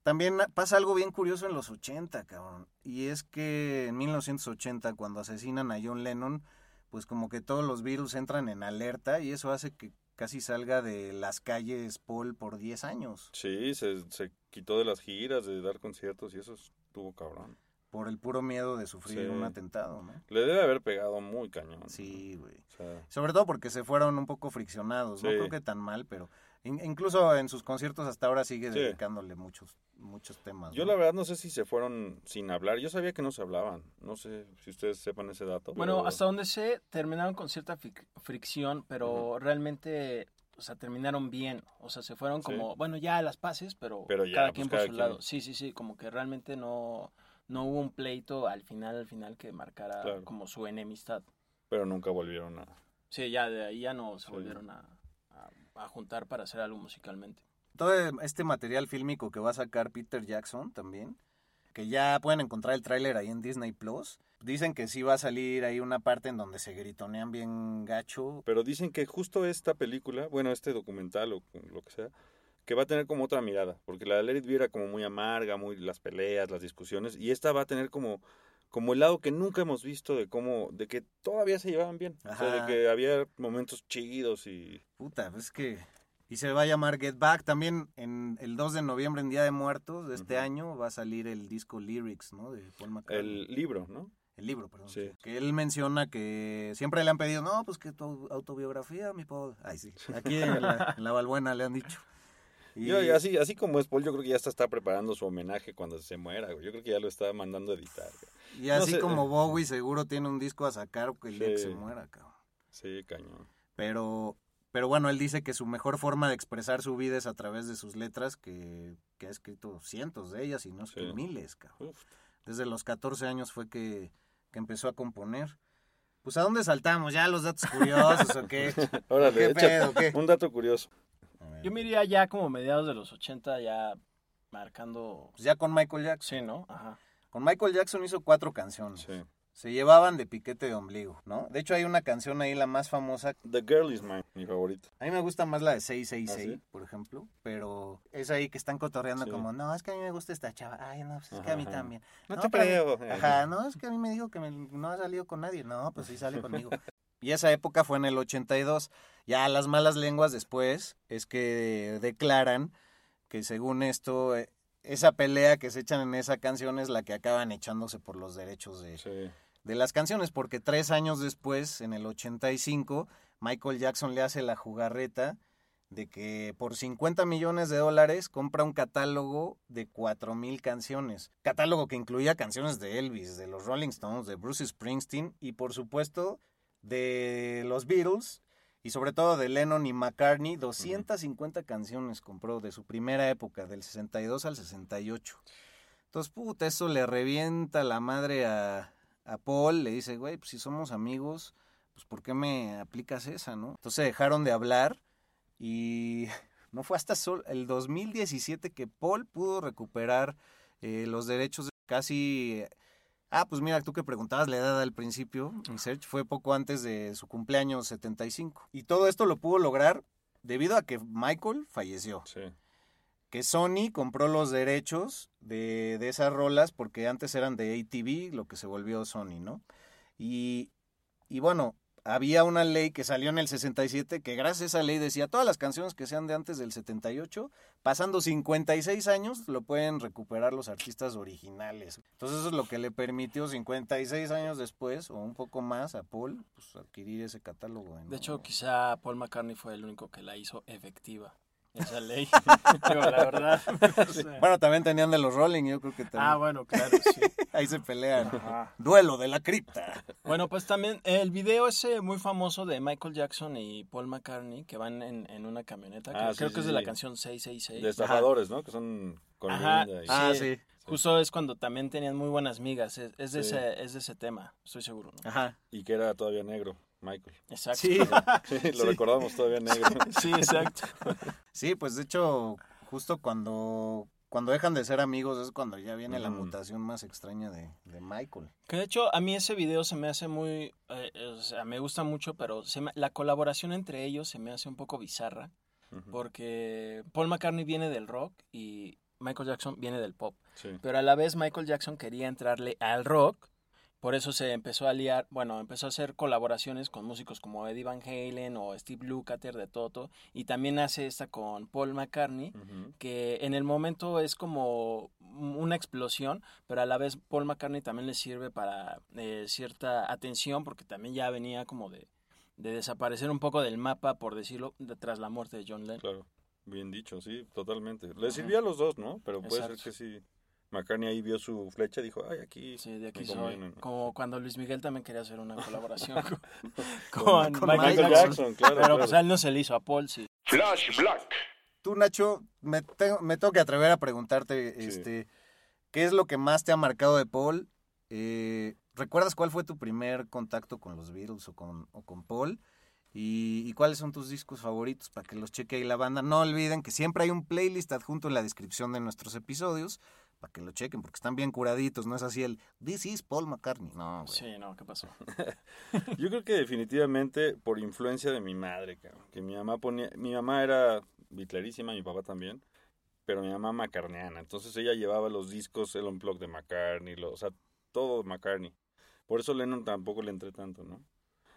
también pasa algo bien curioso en los 80, cabrón. Y es que en 1980, cuando asesinan a John Lennon, pues como que todos los Beatles entran en alerta y eso hace que casi salga de las calles Paul por 10 años. Sí, se, se quitó de las giras, de dar conciertos y eso estuvo cabrón. Por el puro miedo de sufrir Sí. un atentado, ¿no? Le debe haber pegado muy cañón. Sí, güey. O sea, Sobre todo porque se fueron un poco friccionados. No creo que tan mal, pero in- incluso en sus conciertos hasta ahora sigue Sí. dedicándole muchos muchos temas. yo ¿no? la verdad no sé si se fueron sin hablar. Yo sabía que no se hablaban. No sé si ustedes sepan ese dato. Bueno, pero- hasta donde sé, terminaron con cierta fric- fricción, pero realmente, o sea, terminaron bien. O sea, se fueron Sí. como, bueno, ya a las paces, pero, Pero ya, cada pues, quien por cada su quien. lado. Sí, sí, sí, como que realmente no, no hubo un pleito al final, al final que marcara Claro. como su enemistad. Pero nunca volvieron a... Sí, ya de ahí ya no se Sí. volvieron a, a- juntar para hacer algo musicalmente. Todo este material fílmico que va a sacar Peter Jackson también, que ya pueden encontrar el tráiler ahí en Disney Plus. Dicen que sí va a salir ahí una parte en donde se gritonean bien gacho. Pero dicen que justo esta película, bueno, este documental o lo que sea, que va a tener como otra mirada, porque la de Let It Be era como muy amarga, muy las peleas, las discusiones, y esta va a tener como como el lado que nunca hemos visto de cómo, de que todavía se llevaban bien, o sea, de que había momentos chidos y Puta, es que... Y se va a llamar Get Back. También en el 2 de noviembre, en Día de Muertos de este año, va a salir el disco Lyrics, ¿no? De Paul McCartney. el libro, ¿no? El libro, perdón. Sí. Que él menciona que siempre le han pedido, no, pues que tu autobiografía, mi Paul. Ay, sí. Aquí en la, en la Balbuena le han dicho. Y- Yo- así, así como es Paul, yo creo que ya hasta está preparando su homenaje cuando se muera, güey. Yo creo que ya lo está mandando a editar. güey. Y así No sé, como eh, Bowie seguro tiene un disco a sacar que el día que Sí. se muera, cabrón. Sí, cañón. Pero, pero bueno, él dice que su mejor forma de expresar su vida es a través de sus letras, que, que ha escrito cientos de ellas y no es que Sí. miles, cabrón. Uf. Desde los 14 años fue que, que empezó a componer. Pues ¿a dónde saltamos? ¿Ya los datos curiosos o qué? Órale, ¿Qué pedo, qué? un dato curioso. Yo me iría ya como mediados de los 80, ya marcando... Pues ya con Michael Jackson. Sí, ¿no? Ajá. Con Michael Jackson hizo cuatro canciones. Sí. Se llevaban de piquete de ombligo, ¿no? De hecho hay una canción ahí, la más famosa. The Girl is Mine, mi favorita. A mí me gusta más la de 666, ¿Ah, sí? por ejemplo. Pero es ahí que están cotorreando Sí. como, no, es que a mí me gusta esta chava. Ay, no, pues es que a mí Ajá. también. No te pero a mí- creo. Ajá, no, es que a mí me dijo que me- no ha salido con nadie. No, pues sí sale conmigo. Y esa época fue en el 82. Ya las malas lenguas después es que declaran que según esto, eh, esa pelea que se echan en esa canción es la que acaban echándose por los derechos de, Sí. de las canciones, porque tres años después, en el 85, Michael Jackson le hace la jugarreta de que por 50 millones de dólares compra un catálogo de 4 mil canciones. Catálogo que incluía canciones de Elvis, de los Rolling Stones, de Bruce Springsteen y por supuesto de los Beatles y sobre todo de Lennon y McCartney. 250 canciones compró de su primera época, del 62 al 68. Entonces, puta, eso le revienta la madre a, a Paul. Le dice, güey, pues si somos amigos, pues ¿por qué me aplicas esa, no? Entonces dejaron de hablar y No fue hasta el 2017 que Paul pudo recuperar eh, los derechos de casi... Ah, pues mira, tú que preguntabas la edad al principio, Research fue poco antes de su cumpleaños 75. Y todo esto lo pudo lograr debido a que Michael falleció. Sí. Que Sony compró los derechos de, de esas rolas porque antes eran de ATV, lo que se volvió Sony, ¿no? Y, y bueno, había una ley que salió en el 67 que gracias a esa ley decía todas las canciones que sean de antes del 78, pasando 56 años, lo pueden recuperar los artistas originales. Entonces eso es lo que le permitió 56 años después, o un poco más, a Paul, pues, adquirir ese catálogo. en- De hecho, quizá Paul McCartney fue el único que la hizo efectiva. Esa ley. Digo, la verdad. o sea, Bueno, también tenían de los Rolling, yo creo que también. Ah, bueno, claro, sí. Ahí se pelean. Duelo de la cripta. Bueno, pues también el video ese muy famoso de Michael Jackson y Paul McCartney que van en, en una camioneta, que Ah, creo sí, que es sí, de la canción 666. De estafadores, ¿no? Que son con Ajá, y- Ah, sí. sí. Justo es cuando también tenían muy buenas migas. Es, es de, Sí. ese, es de ese tema, estoy seguro. ¿no? Ajá. Y que era todavía negro, Michael. Exacto. Sí. Sí, lo Sí. recordamos todavía negro. Sí, exacto. Sí, pues de hecho, justo cuando, cuando dejan de ser amigos es cuando ya viene la Ujú. mutación más extraña de, de Michael. Que de hecho a mí ese video se me hace muy, eh, o sea, me gusta mucho, pero se me- la colaboración entre ellos se me hace un poco bizarra, porque Paul McCartney viene del rock y Michael Jackson viene del pop, Sí. pero a la vez Michael Jackson quería entrarle al rock, por eso se empezó a liar, bueno, empezó a hacer colaboraciones con músicos como Eddie Van Halen o Steve Lukather de Toto, y también hace esta con Paul McCartney, que en el momento es como una explosión, pero a la vez Paul McCartney también le sirve para eh, cierta atención, porque también ya venía como de, de desaparecer un poco del mapa, por decirlo, de- tras la muerte de John Lennon. Claro, bien dicho, sí, totalmente. Le sirvió a los dos, ¿no? Pero puede Exacto. ser que sí. McCartney ahí vio su flecha y dijo, ay, aquí, Sí, de aquí soy. Como cuando Luis Miguel también quería hacer una colaboración con, Con- con con Michael, Michael Jackson. Jackson, claro, Pero claro. pues a él no se le hizo, a Paul sí. Flash Black. Tú, Nacho, me, tengo, me tengo que atrever a preguntarte, Sí. este, ¿qué es lo que más te ha marcado de Paul? Eh, ¿Recuerdas cuál fue tu primer contacto con los Beatles o con, o con Paul? Y, y cuáles son tus discos favoritos para que los cheque ahí la banda? No olviden que siempre hay un playlist adjunto en la descripción de nuestros episodios para que lo chequen porque están bien curaditos, no es así el This is Paul McCartney, no, güey. Sí, no, ¿qué pasó? Yo creo que definitivamente por influencia de mi madre, cabrón, que mi mamá ponía, mi mamá era bitlerísima, mi papá también, pero mi mamá macarneana, entonces ella llevaba los discos, el unplug de McCartney, lo- o sea, todo McCartney. Por eso Lennon tampoco le entré tanto, ¿no?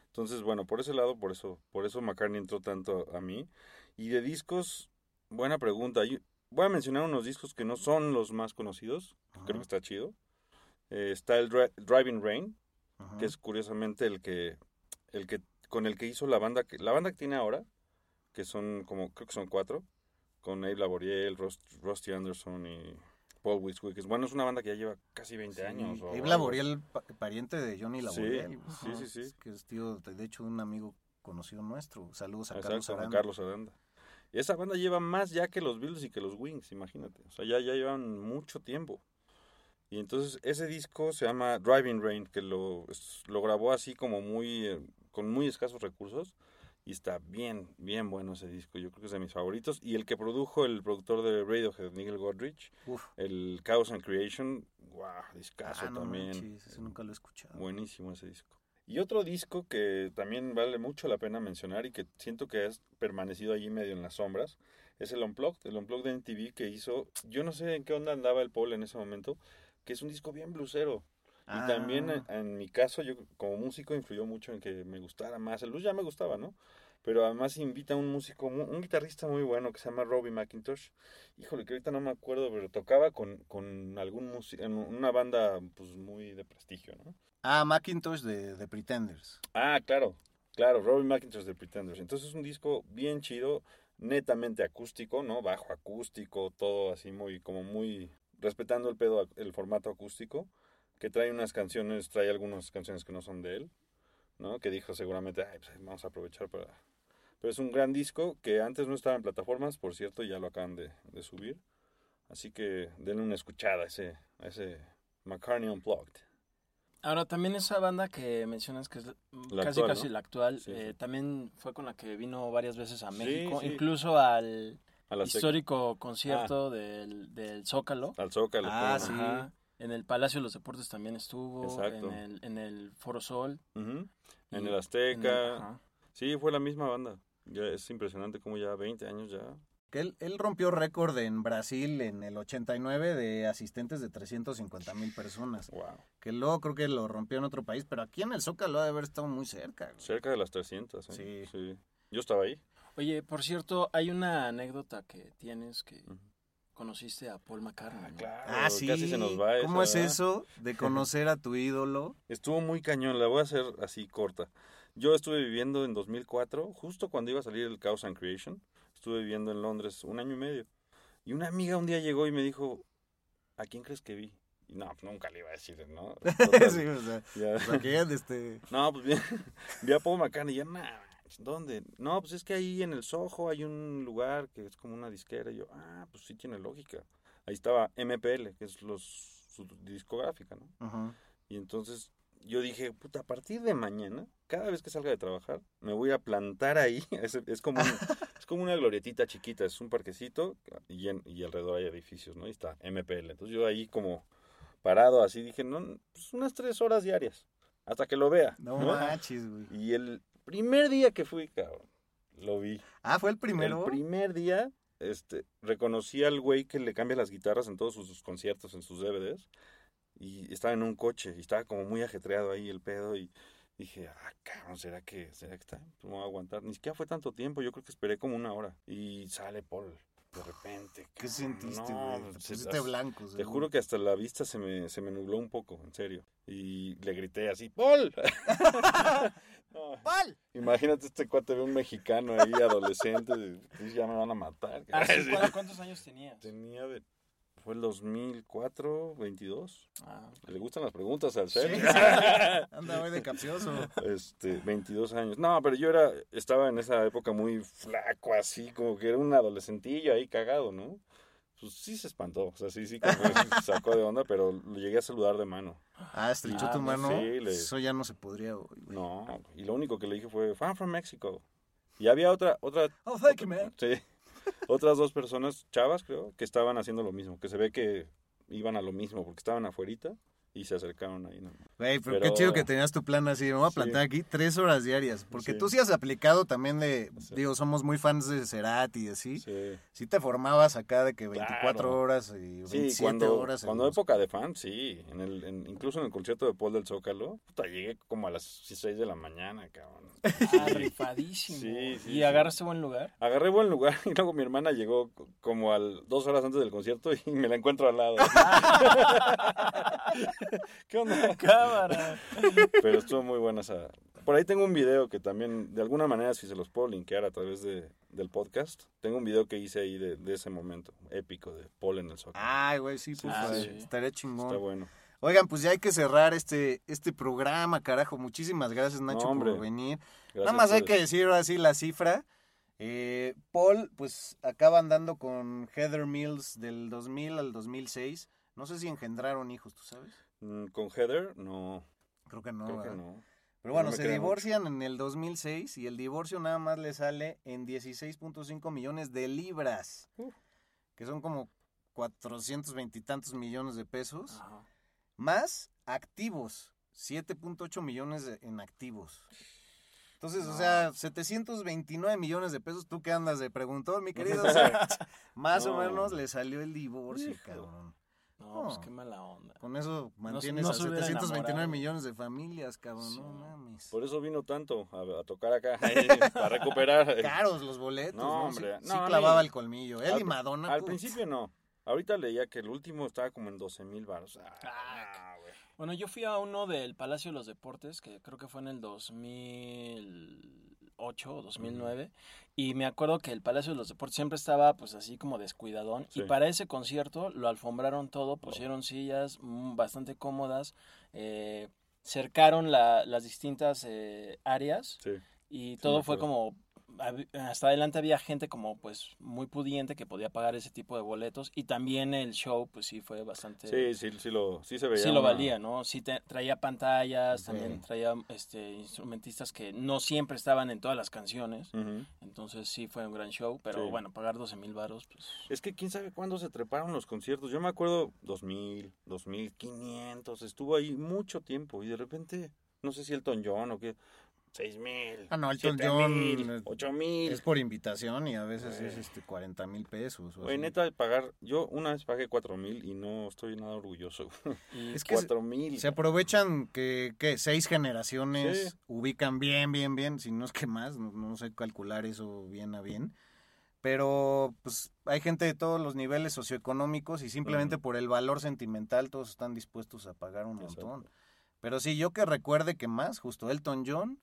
Entonces, bueno, por ese lado, por eso, por eso McCartney entró tanto a mí. Y de discos, buena pregunta. Voy a mencionar unos discos que no son los más conocidos, creo que está chido. Eh, está el Dri- Driving Rain, Ajá. que es curiosamente el que el que con el que hizo la banda que la banda que tiene ahora que son como creo que son cuatro con Abe Laboriel, Rost- Rusty Anderson y Paul Wiswick. Bueno, es una banda que ya lleva casi 20 años. o Abe. Laboriel, pa- pariente de Johnny Sí, Laboriel. sí, Ajá, sí, sí. es Que es tío, de hecho, un amigo conocido nuestro. Saludos a Carlos Exacto, a Aranda. Carlos Aranda. Esa banda lleva más ya que los Beatles y que los Wings, imagínate. O sea, ya, ya llevan mucho tiempo. Y entonces ese disco se llama Driving Rain, que lo, lo grabó así como muy, eh, con muy escasos recursos. Y está bien, bien bueno ese disco. Yo creo que es de mis favoritos. Y el que produjo el productor de Radiohead, Nigel Godrich, Uf. el Chaos and Creation, wow, discazo Ah, no también. manches, ese nunca lo he escuchado. Buenísimo ese disco. Y otro disco que también vale mucho la pena mencionar y que siento que ha permanecido allí medio en las sombras es el Unplugged, el Unplugged de MTV que hizo, yo no sé en qué onda andaba el Paul en ese momento, que es un disco bien blusero. Ah. Y también en, en mi caso, yo como músico influyó mucho en que me gustara más. El blues ya me gustaba, ¿no? Pero además invita a un músico, un guitarrista muy bueno que se llama Robbie McIntosh. Híjole, que ahorita no me acuerdo, pero tocaba con, con algún músico, en una banda pues muy de prestigio, ¿no? Ah, Macintosh de, de Pretenders. Ah, claro, claro, Robbie McIntosh de Pretenders. Entonces es un disco bien chido, netamente acústico, ¿no? Bajo acústico, todo así muy, como muy, respetando el pedo, el formato acústico, que trae unas canciones, trae algunas canciones que no son de él, ¿no? Que dijo seguramente, Ay, pues, vamos a aprovechar para... Pero es un gran disco que antes no estaba en plataformas, por cierto, ya lo acaban de, de subir. Así que denle una escuchada a ese, a ese McCartney Unplugged. Ahora, también esa banda que mencionas que es La casi actual, casi ¿no? la actual, Sí, eh, sí. también fue con la que vino varias veces a México, sí. incluso al histórico concierto del, del Zócalo. Al Zócalo. Ah, sí. Ajá. En el Palacio de los Deportes también estuvo. Exacto. En el, en el Foro Sol. En el Azteca. en el- ajá. Sí, fue la misma banda. Ya es impresionante como ya 20 años ya. Que él, él rompió récord en Brasil en el 89 de asistentes de 350 mil personas. Wow. Que luego creo que lo rompió en otro país, pero aquí en el Zócalo ha de haber estado muy cerca. güey. Cerca de las 300. ¿eh? Sí. sí. Yo estaba ahí. Oye, por cierto, hay una anécdota que tienes que conociste a Paul McCartney. ¿no? Claro, Ah, sí. casi se nos va ¿Cómo esa, es ¿verdad? eso de conocer a tu ídolo? Estuvo muy cañón, la voy a hacer así corta. Yo estuve viviendo en 2004, justo cuando iba a salir el Chaos and Creation. Estuve viviendo en Londres un año y medio. Y una amiga un día llegó y me dijo, ¿a quién crees que vi? Y no, pues nunca le iba a decir, ¿no? Total, Sí, o sea, ya. sea, que ya, este... No, pues bien, vi a Paul McCartney y yo, nah, ¿dónde? No, pues es que ahí en el Soho hay un lugar que es como una disquera. Y yo, ah, pues sí tiene lógica. Ahí estaba MPL, que es los, su discográfica, ¿no? Ajá. Y entonces yo dije, puta, a partir de mañana, cada vez que salga de trabajar, me voy a plantar ahí. Es, es como, un- es como una glorietita chiquita, es un parquecito y, en- y alrededor hay edificios, ¿no? Y está MPL. Entonces yo ahí como parado así dije, no, pues unas tres horas diarias, hasta que lo vea. No ¿no? manches, güey. Y el primer día que fui, cabrón, lo vi. Ah, ¿fue el primero? El primer día, este, reconocí al güey que le cambia las guitarras en todos sus, sus conciertos, en sus DVDs. Y estaba en un coche, y estaba como muy ajetreado ahí el pedo, y dije, ah, cabrón, ¿será que, será que está? Pues me voy a aguantar. Ni siquiera fue tanto tiempo, yo creo que esperé como una hora. Y sale Paul, de repente. ¿Qué cabrón, sentiste, no, güey? Te pusiste blanco, Te juro que hasta la vista se me, se me nubló un poco, en serio. Y le grité así, ¡Paul! No, ¡Paul! Imagínate este cuate ve un mexicano ahí, adolescente, y ya me van a matar. Ah, sí, Sí. ¿cu- ¿Cuántos años tenías? Tenía de... Fue el 2004, 22. Ah, Le gustan las preguntas al Sí. ser. Anda hoy de capcioso. Este, 22 años. No, pero yo era, estaba en esa época muy flaco, así, como que era un adolescentillo ahí cagado, ¿no? Pues sí se espantó, o sea, sí, sí, como que se sacó de onda, pero lo llegué a saludar de mano. Ah, estrechó Ah, tu mano. sí, le- Eso ya no se podría güey. No, y lo único que le dije fue, I'm from Mexico. Y había otra, otra... Oh, thank you, man. Sí. Otras dos personas, chavas creo, que estaban haciendo lo mismo, que se ve que iban a lo mismo, porque estaban afuerita y se acercaron ahí. ¿no? Güey, pero, qué chido que tenías tu plan así. Me voy a Sí. plantar aquí tres horas diarias. Porque Sí. tú sí has aplicado también de. Digo, somos muy fans de Cerati y así. Sí. Sí te formabas acá de que 24 Claro. horas y 27 Sí, cuando, horas. cuando los- época de fan, sí. En el, en- incluso en el concierto de Paul del Zócalo, puta, llegué como a las 6 de la mañana, cabrón. ah, rifadísimo. Sí, sí, ¿Y sí. agarraste buen lugar? Agarré buen lugar y luego mi hermana llegó co- como al dos horas antes del concierto y me la encuentro al lado. ¿Qué onda? Cámara. Pero estuvo muy buena esa. Por ahí tengo un video que también, de alguna manera, si se los puedo linkear a través de, del podcast, tengo un video que hice ahí de, de ese momento épico de Paul en el Zócalo. Ay, güey, sí, pues, sí, güey, sí. estaría chingón. Está bueno. Oigan, pues ya hay que cerrar este, este programa, carajo. Muchísimas gracias, Nacho, por venir. Gracias Nada más a hay que decir ahora sí la cifra. Eh, Paul, pues acaba andando con Heather Mills del 2000 al 2006. No sé si engendraron hijos, ¿tú sabes? Mm, Con Heather, no. Creo que no. Creo que no. Pero bueno, No se divorcian en el 2006 y el divorcio nada más le sale en 16.5 millones de libras, que son como 420 y tantos millones de pesos, más activos, 7.8 millones de- en activos. Entonces, o sea, 729 millones de pesos, tú que andas de preguntón, mi querido, Serge? más o No. menos le salió el divorcio, Hijo. cabrón. No, pues No. qué mala onda. Con eso mantienes no a se hubiera 729 enamorado. millones de familias, cabrón, no mames. Por eso vino tanto a, a tocar acá, para recuperar. Caros los boletos, ¿no? No, hombre. Sí, no, sí a mí- clavaba el colmillo. Él al- y Madonna. Al putz. principio no. Ahorita leía que el último estaba como en 12 mil baros. Ah, güey. Bueno, yo fui a uno del Palacio de los Deportes, que creo que fue en el 2008 o 2009, y me acuerdo que el Palacio de los Deportes siempre estaba pues así como descuidadón, Sí. y para ese concierto lo alfombraron todo, pusieron sillas mm, bastante cómodas, eh, cercaron la- las distintas eh, áreas, Sí. y todo fue como hasta adelante había gente como pues muy pudiente que podía pagar ese tipo de boletos y también el show pues sí fue bastante Sí, sí, sí, lo, sí se veía. sí lo valía, ¿no? Sí te- traía pantallas, también traía este instrumentistas que no siempre estaban en todas las canciones. Entonces sí fue un gran show, pero Sí. bueno, pagar 12 mil varos, pues Es que quién sabe cuándo se treparon los conciertos. Yo me acuerdo 2000, 2500, estuvo ahí mucho tiempo y de repente, no sé si Elton John o qué, 6000. Ah, no, Elton 7000, John, eh, 8000. Es por invitación y a veces Eh. es este 40 mil pesos. o Güey, así. neta, pagar, yo una vez pagué 4000 y no estoy nada orgulloso. Es que se- 4000. Se aprovechan que, que seis generaciones Sí. ubican bien, bien, bien, si no es que más, no, no sé calcular eso bien a bien. Pero pues hay gente de todos los niveles socioeconómicos y simplemente por el valor sentimental todos están dispuestos a pagar un montón. Pero sí, yo que recuerde que más, justo Elton John,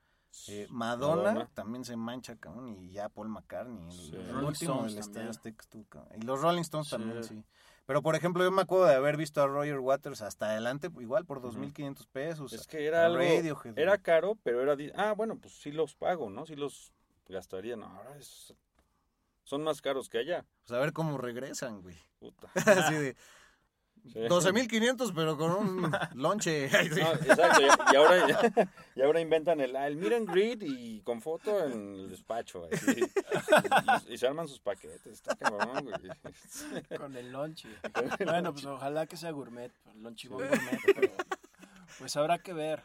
eh, Madonna, Madonna. también se mancha, cabrón, y ya Paul McCartney, el, Sí. el Rolling último Stones del Estadio. Azteca. Y los Rolling Stones Sí. también, sí. Pero, por ejemplo, yo me acuerdo de haber visto a Roger Waters hasta adelante, igual por 2.500 pesos. Es que era algo, Radiohead, era caro, pero era, ah, bueno, pues sí los pago, ¿no? Sí los gastaría, no, ahora es, son más caros que allá. Pues a ver cómo regresan, güey. Puta. Así de Sí. 12.500, pero con un lonche. Ay, sí. No, exacto, y, y ahora, y ahora inventan el, el meet and greet y con foto en el despacho, así, y, y se arman sus paquetes, está cabrón, güey. con el lonche. bueno, pues ojalá que sea gourmet, el lonchibón gourmet, pero pues habrá que ver.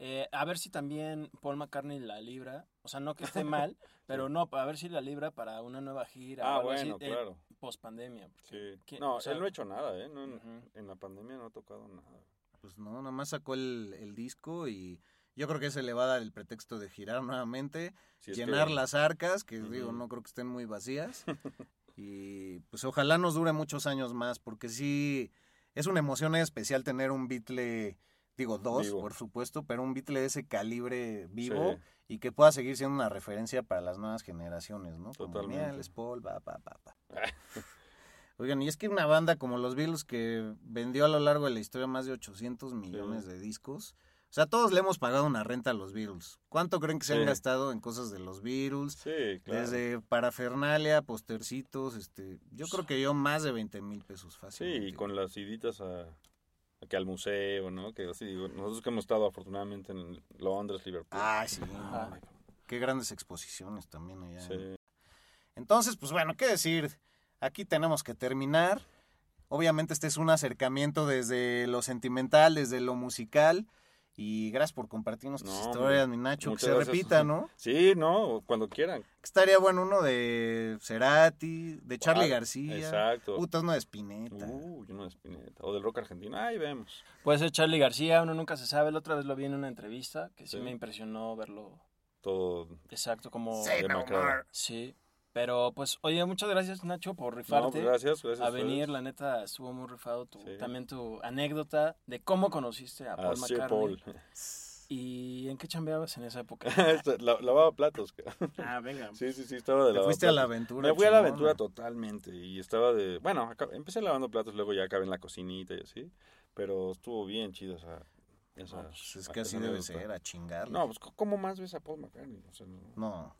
Eh, a ver si también Paul McCartney la libra, o sea, no que esté mal, pero no, a ver si la libra para una nueva gira Ah, bueno, eh, claro. Post pandemia. Sí. ¿Quién- No, o sea, él no ha hecho nada, ¿eh? No, en- En la pandemia no ha tocado nada. Pues no, nada más sacó el, el disco y yo creo que se le va a dar el pretexto de girar nuevamente, Si llenar que- las arcas, que digo, no creo que estén muy vacías. y pues ojalá nos dure muchos años más, porque sí, es una emoción especial tener un Beatle, digo, dos, Vivo. por supuesto, pero un Beatle de ese calibre vivo Sí. Y que pueda seguir siendo una referencia para las nuevas generaciones, ¿no? Como Totalmente. Mieles, Paul, pa, pa, pa, pa. Oigan, y es que una banda como los Beatles que vendió a lo largo de la historia más de 800 millones de discos. O sea, todos le hemos pagado una renta a los Beatles. ¿Cuánto creen que se Sí. han gastado en cosas de los Beatles? Sí, claro. Desde parafernalia, postercitos, este, yo creo que yo más de 20 mil pesos Sí, fácil. y con las iditas a que al museo, ¿no? Que así, digo, nosotros que hemos estado afortunadamente en Londres, Liverpool. Ah, sí. Ay, Qué grandes exposiciones también allá. Sí. Entonces, pues bueno, ¿qué decir? Aquí tenemos que terminar. Obviamente este es un acercamiento desde lo sentimental, desde lo musical. Y gracias por compartirnos tus No, historias, mi Nacho. Que se gracias. repita, ¿no? Sí, no, cuando quieran. Estaría bueno uno de Cerati, de Charlie Ah, García. exacto. Puta, uno de Spinetta. Uy, uno de Spinetta. O del rock argentino. Ahí vemos. Puede ser Charlie García, uno nunca se sabe. La otra vez lo vi en una entrevista que sí, Sí. me impresionó verlo. Todo Exacto, como. Say no demacrado. more. Sí. Pero pues, oye, muchas gracias Nacho por rifarte. pues, gracias, gracias A venir, la neta, estuvo muy rifado. Tu, Sí. También tu anécdota de cómo conociste a Paul McCartney. Paul. ¿Y en qué chambeabas en esa época? La- Lavaba platos. Ah, venga. Sí, sí, sí, estaba de Te fuiste a la aventura, Me fui a la aventura totalmente. Y estaba de. Bueno, acá- empecé lavando platos, luego ya acabé en la cocinita y así. Pero estuvo bien chido esa. esa Pues es que así debe ser, a chingarle. No, pues, ¿cómo más ves a Paul McCartney? O sea, no. No.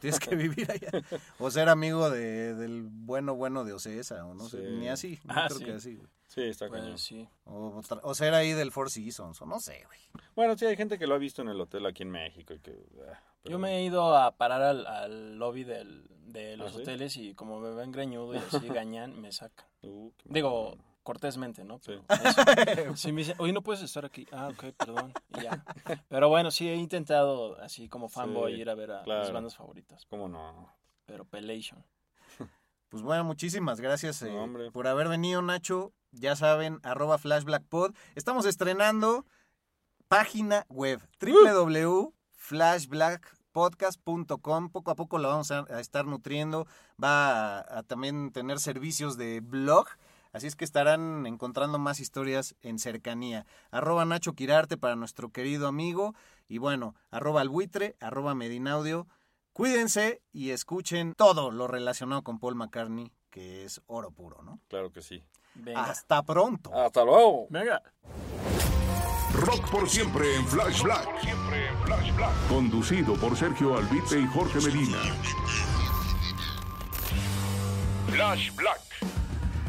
tienes que vivir allá. O ser amigo de, del bueno, bueno de Ocesa, o no sé. Ni así. No Ah, creo sí. que así, güey. Sí, está Pues cañón. sí. O, o ser ahí del Four Seasons, o no sé, güey. Bueno, sí, hay gente que lo ha visto en el hotel aquí en México. Y que, ah, pero- Yo me he ido a parar al, al lobby del, de los ¿Ah, sí? hoteles y como me ven greñudo y así gañán, me sacan. Uh, Digo. Cortésmente, ¿no? Sí. Pero eso. Sí, me dicen, oye, no puedes estar aquí. Ah, ok, perdón. Y ya. Pero bueno, sí he intentado, así como fanboy, Sí, ir a ver a mis bandas favoritas. ¿Cómo no? Pero Pelation. Pues bueno, muchísimas gracias eh, No, por haber venido, Nacho. Ya saben, arroba flashblackpod. Estamos estrenando página web www.flashblackpodcast.com. Poco a poco la vamos a, a estar nutriendo. Va a, a también tener servicios de blog. Así es que estarán encontrando más historias en cercanía. Arroba Nacho Quirarte para nuestro querido amigo. Y bueno, arroba al buitre, arroba Medinaudio. Cuídense y escuchen todo lo relacionado con Paul McCartney, que es oro puro, ¿no? Claro que sí. Venga. Hasta pronto. Hasta luego. Venga. Rock por siempre en Flash Black. Conducido por Sergio Albite y Jorge Medina. Flash Black.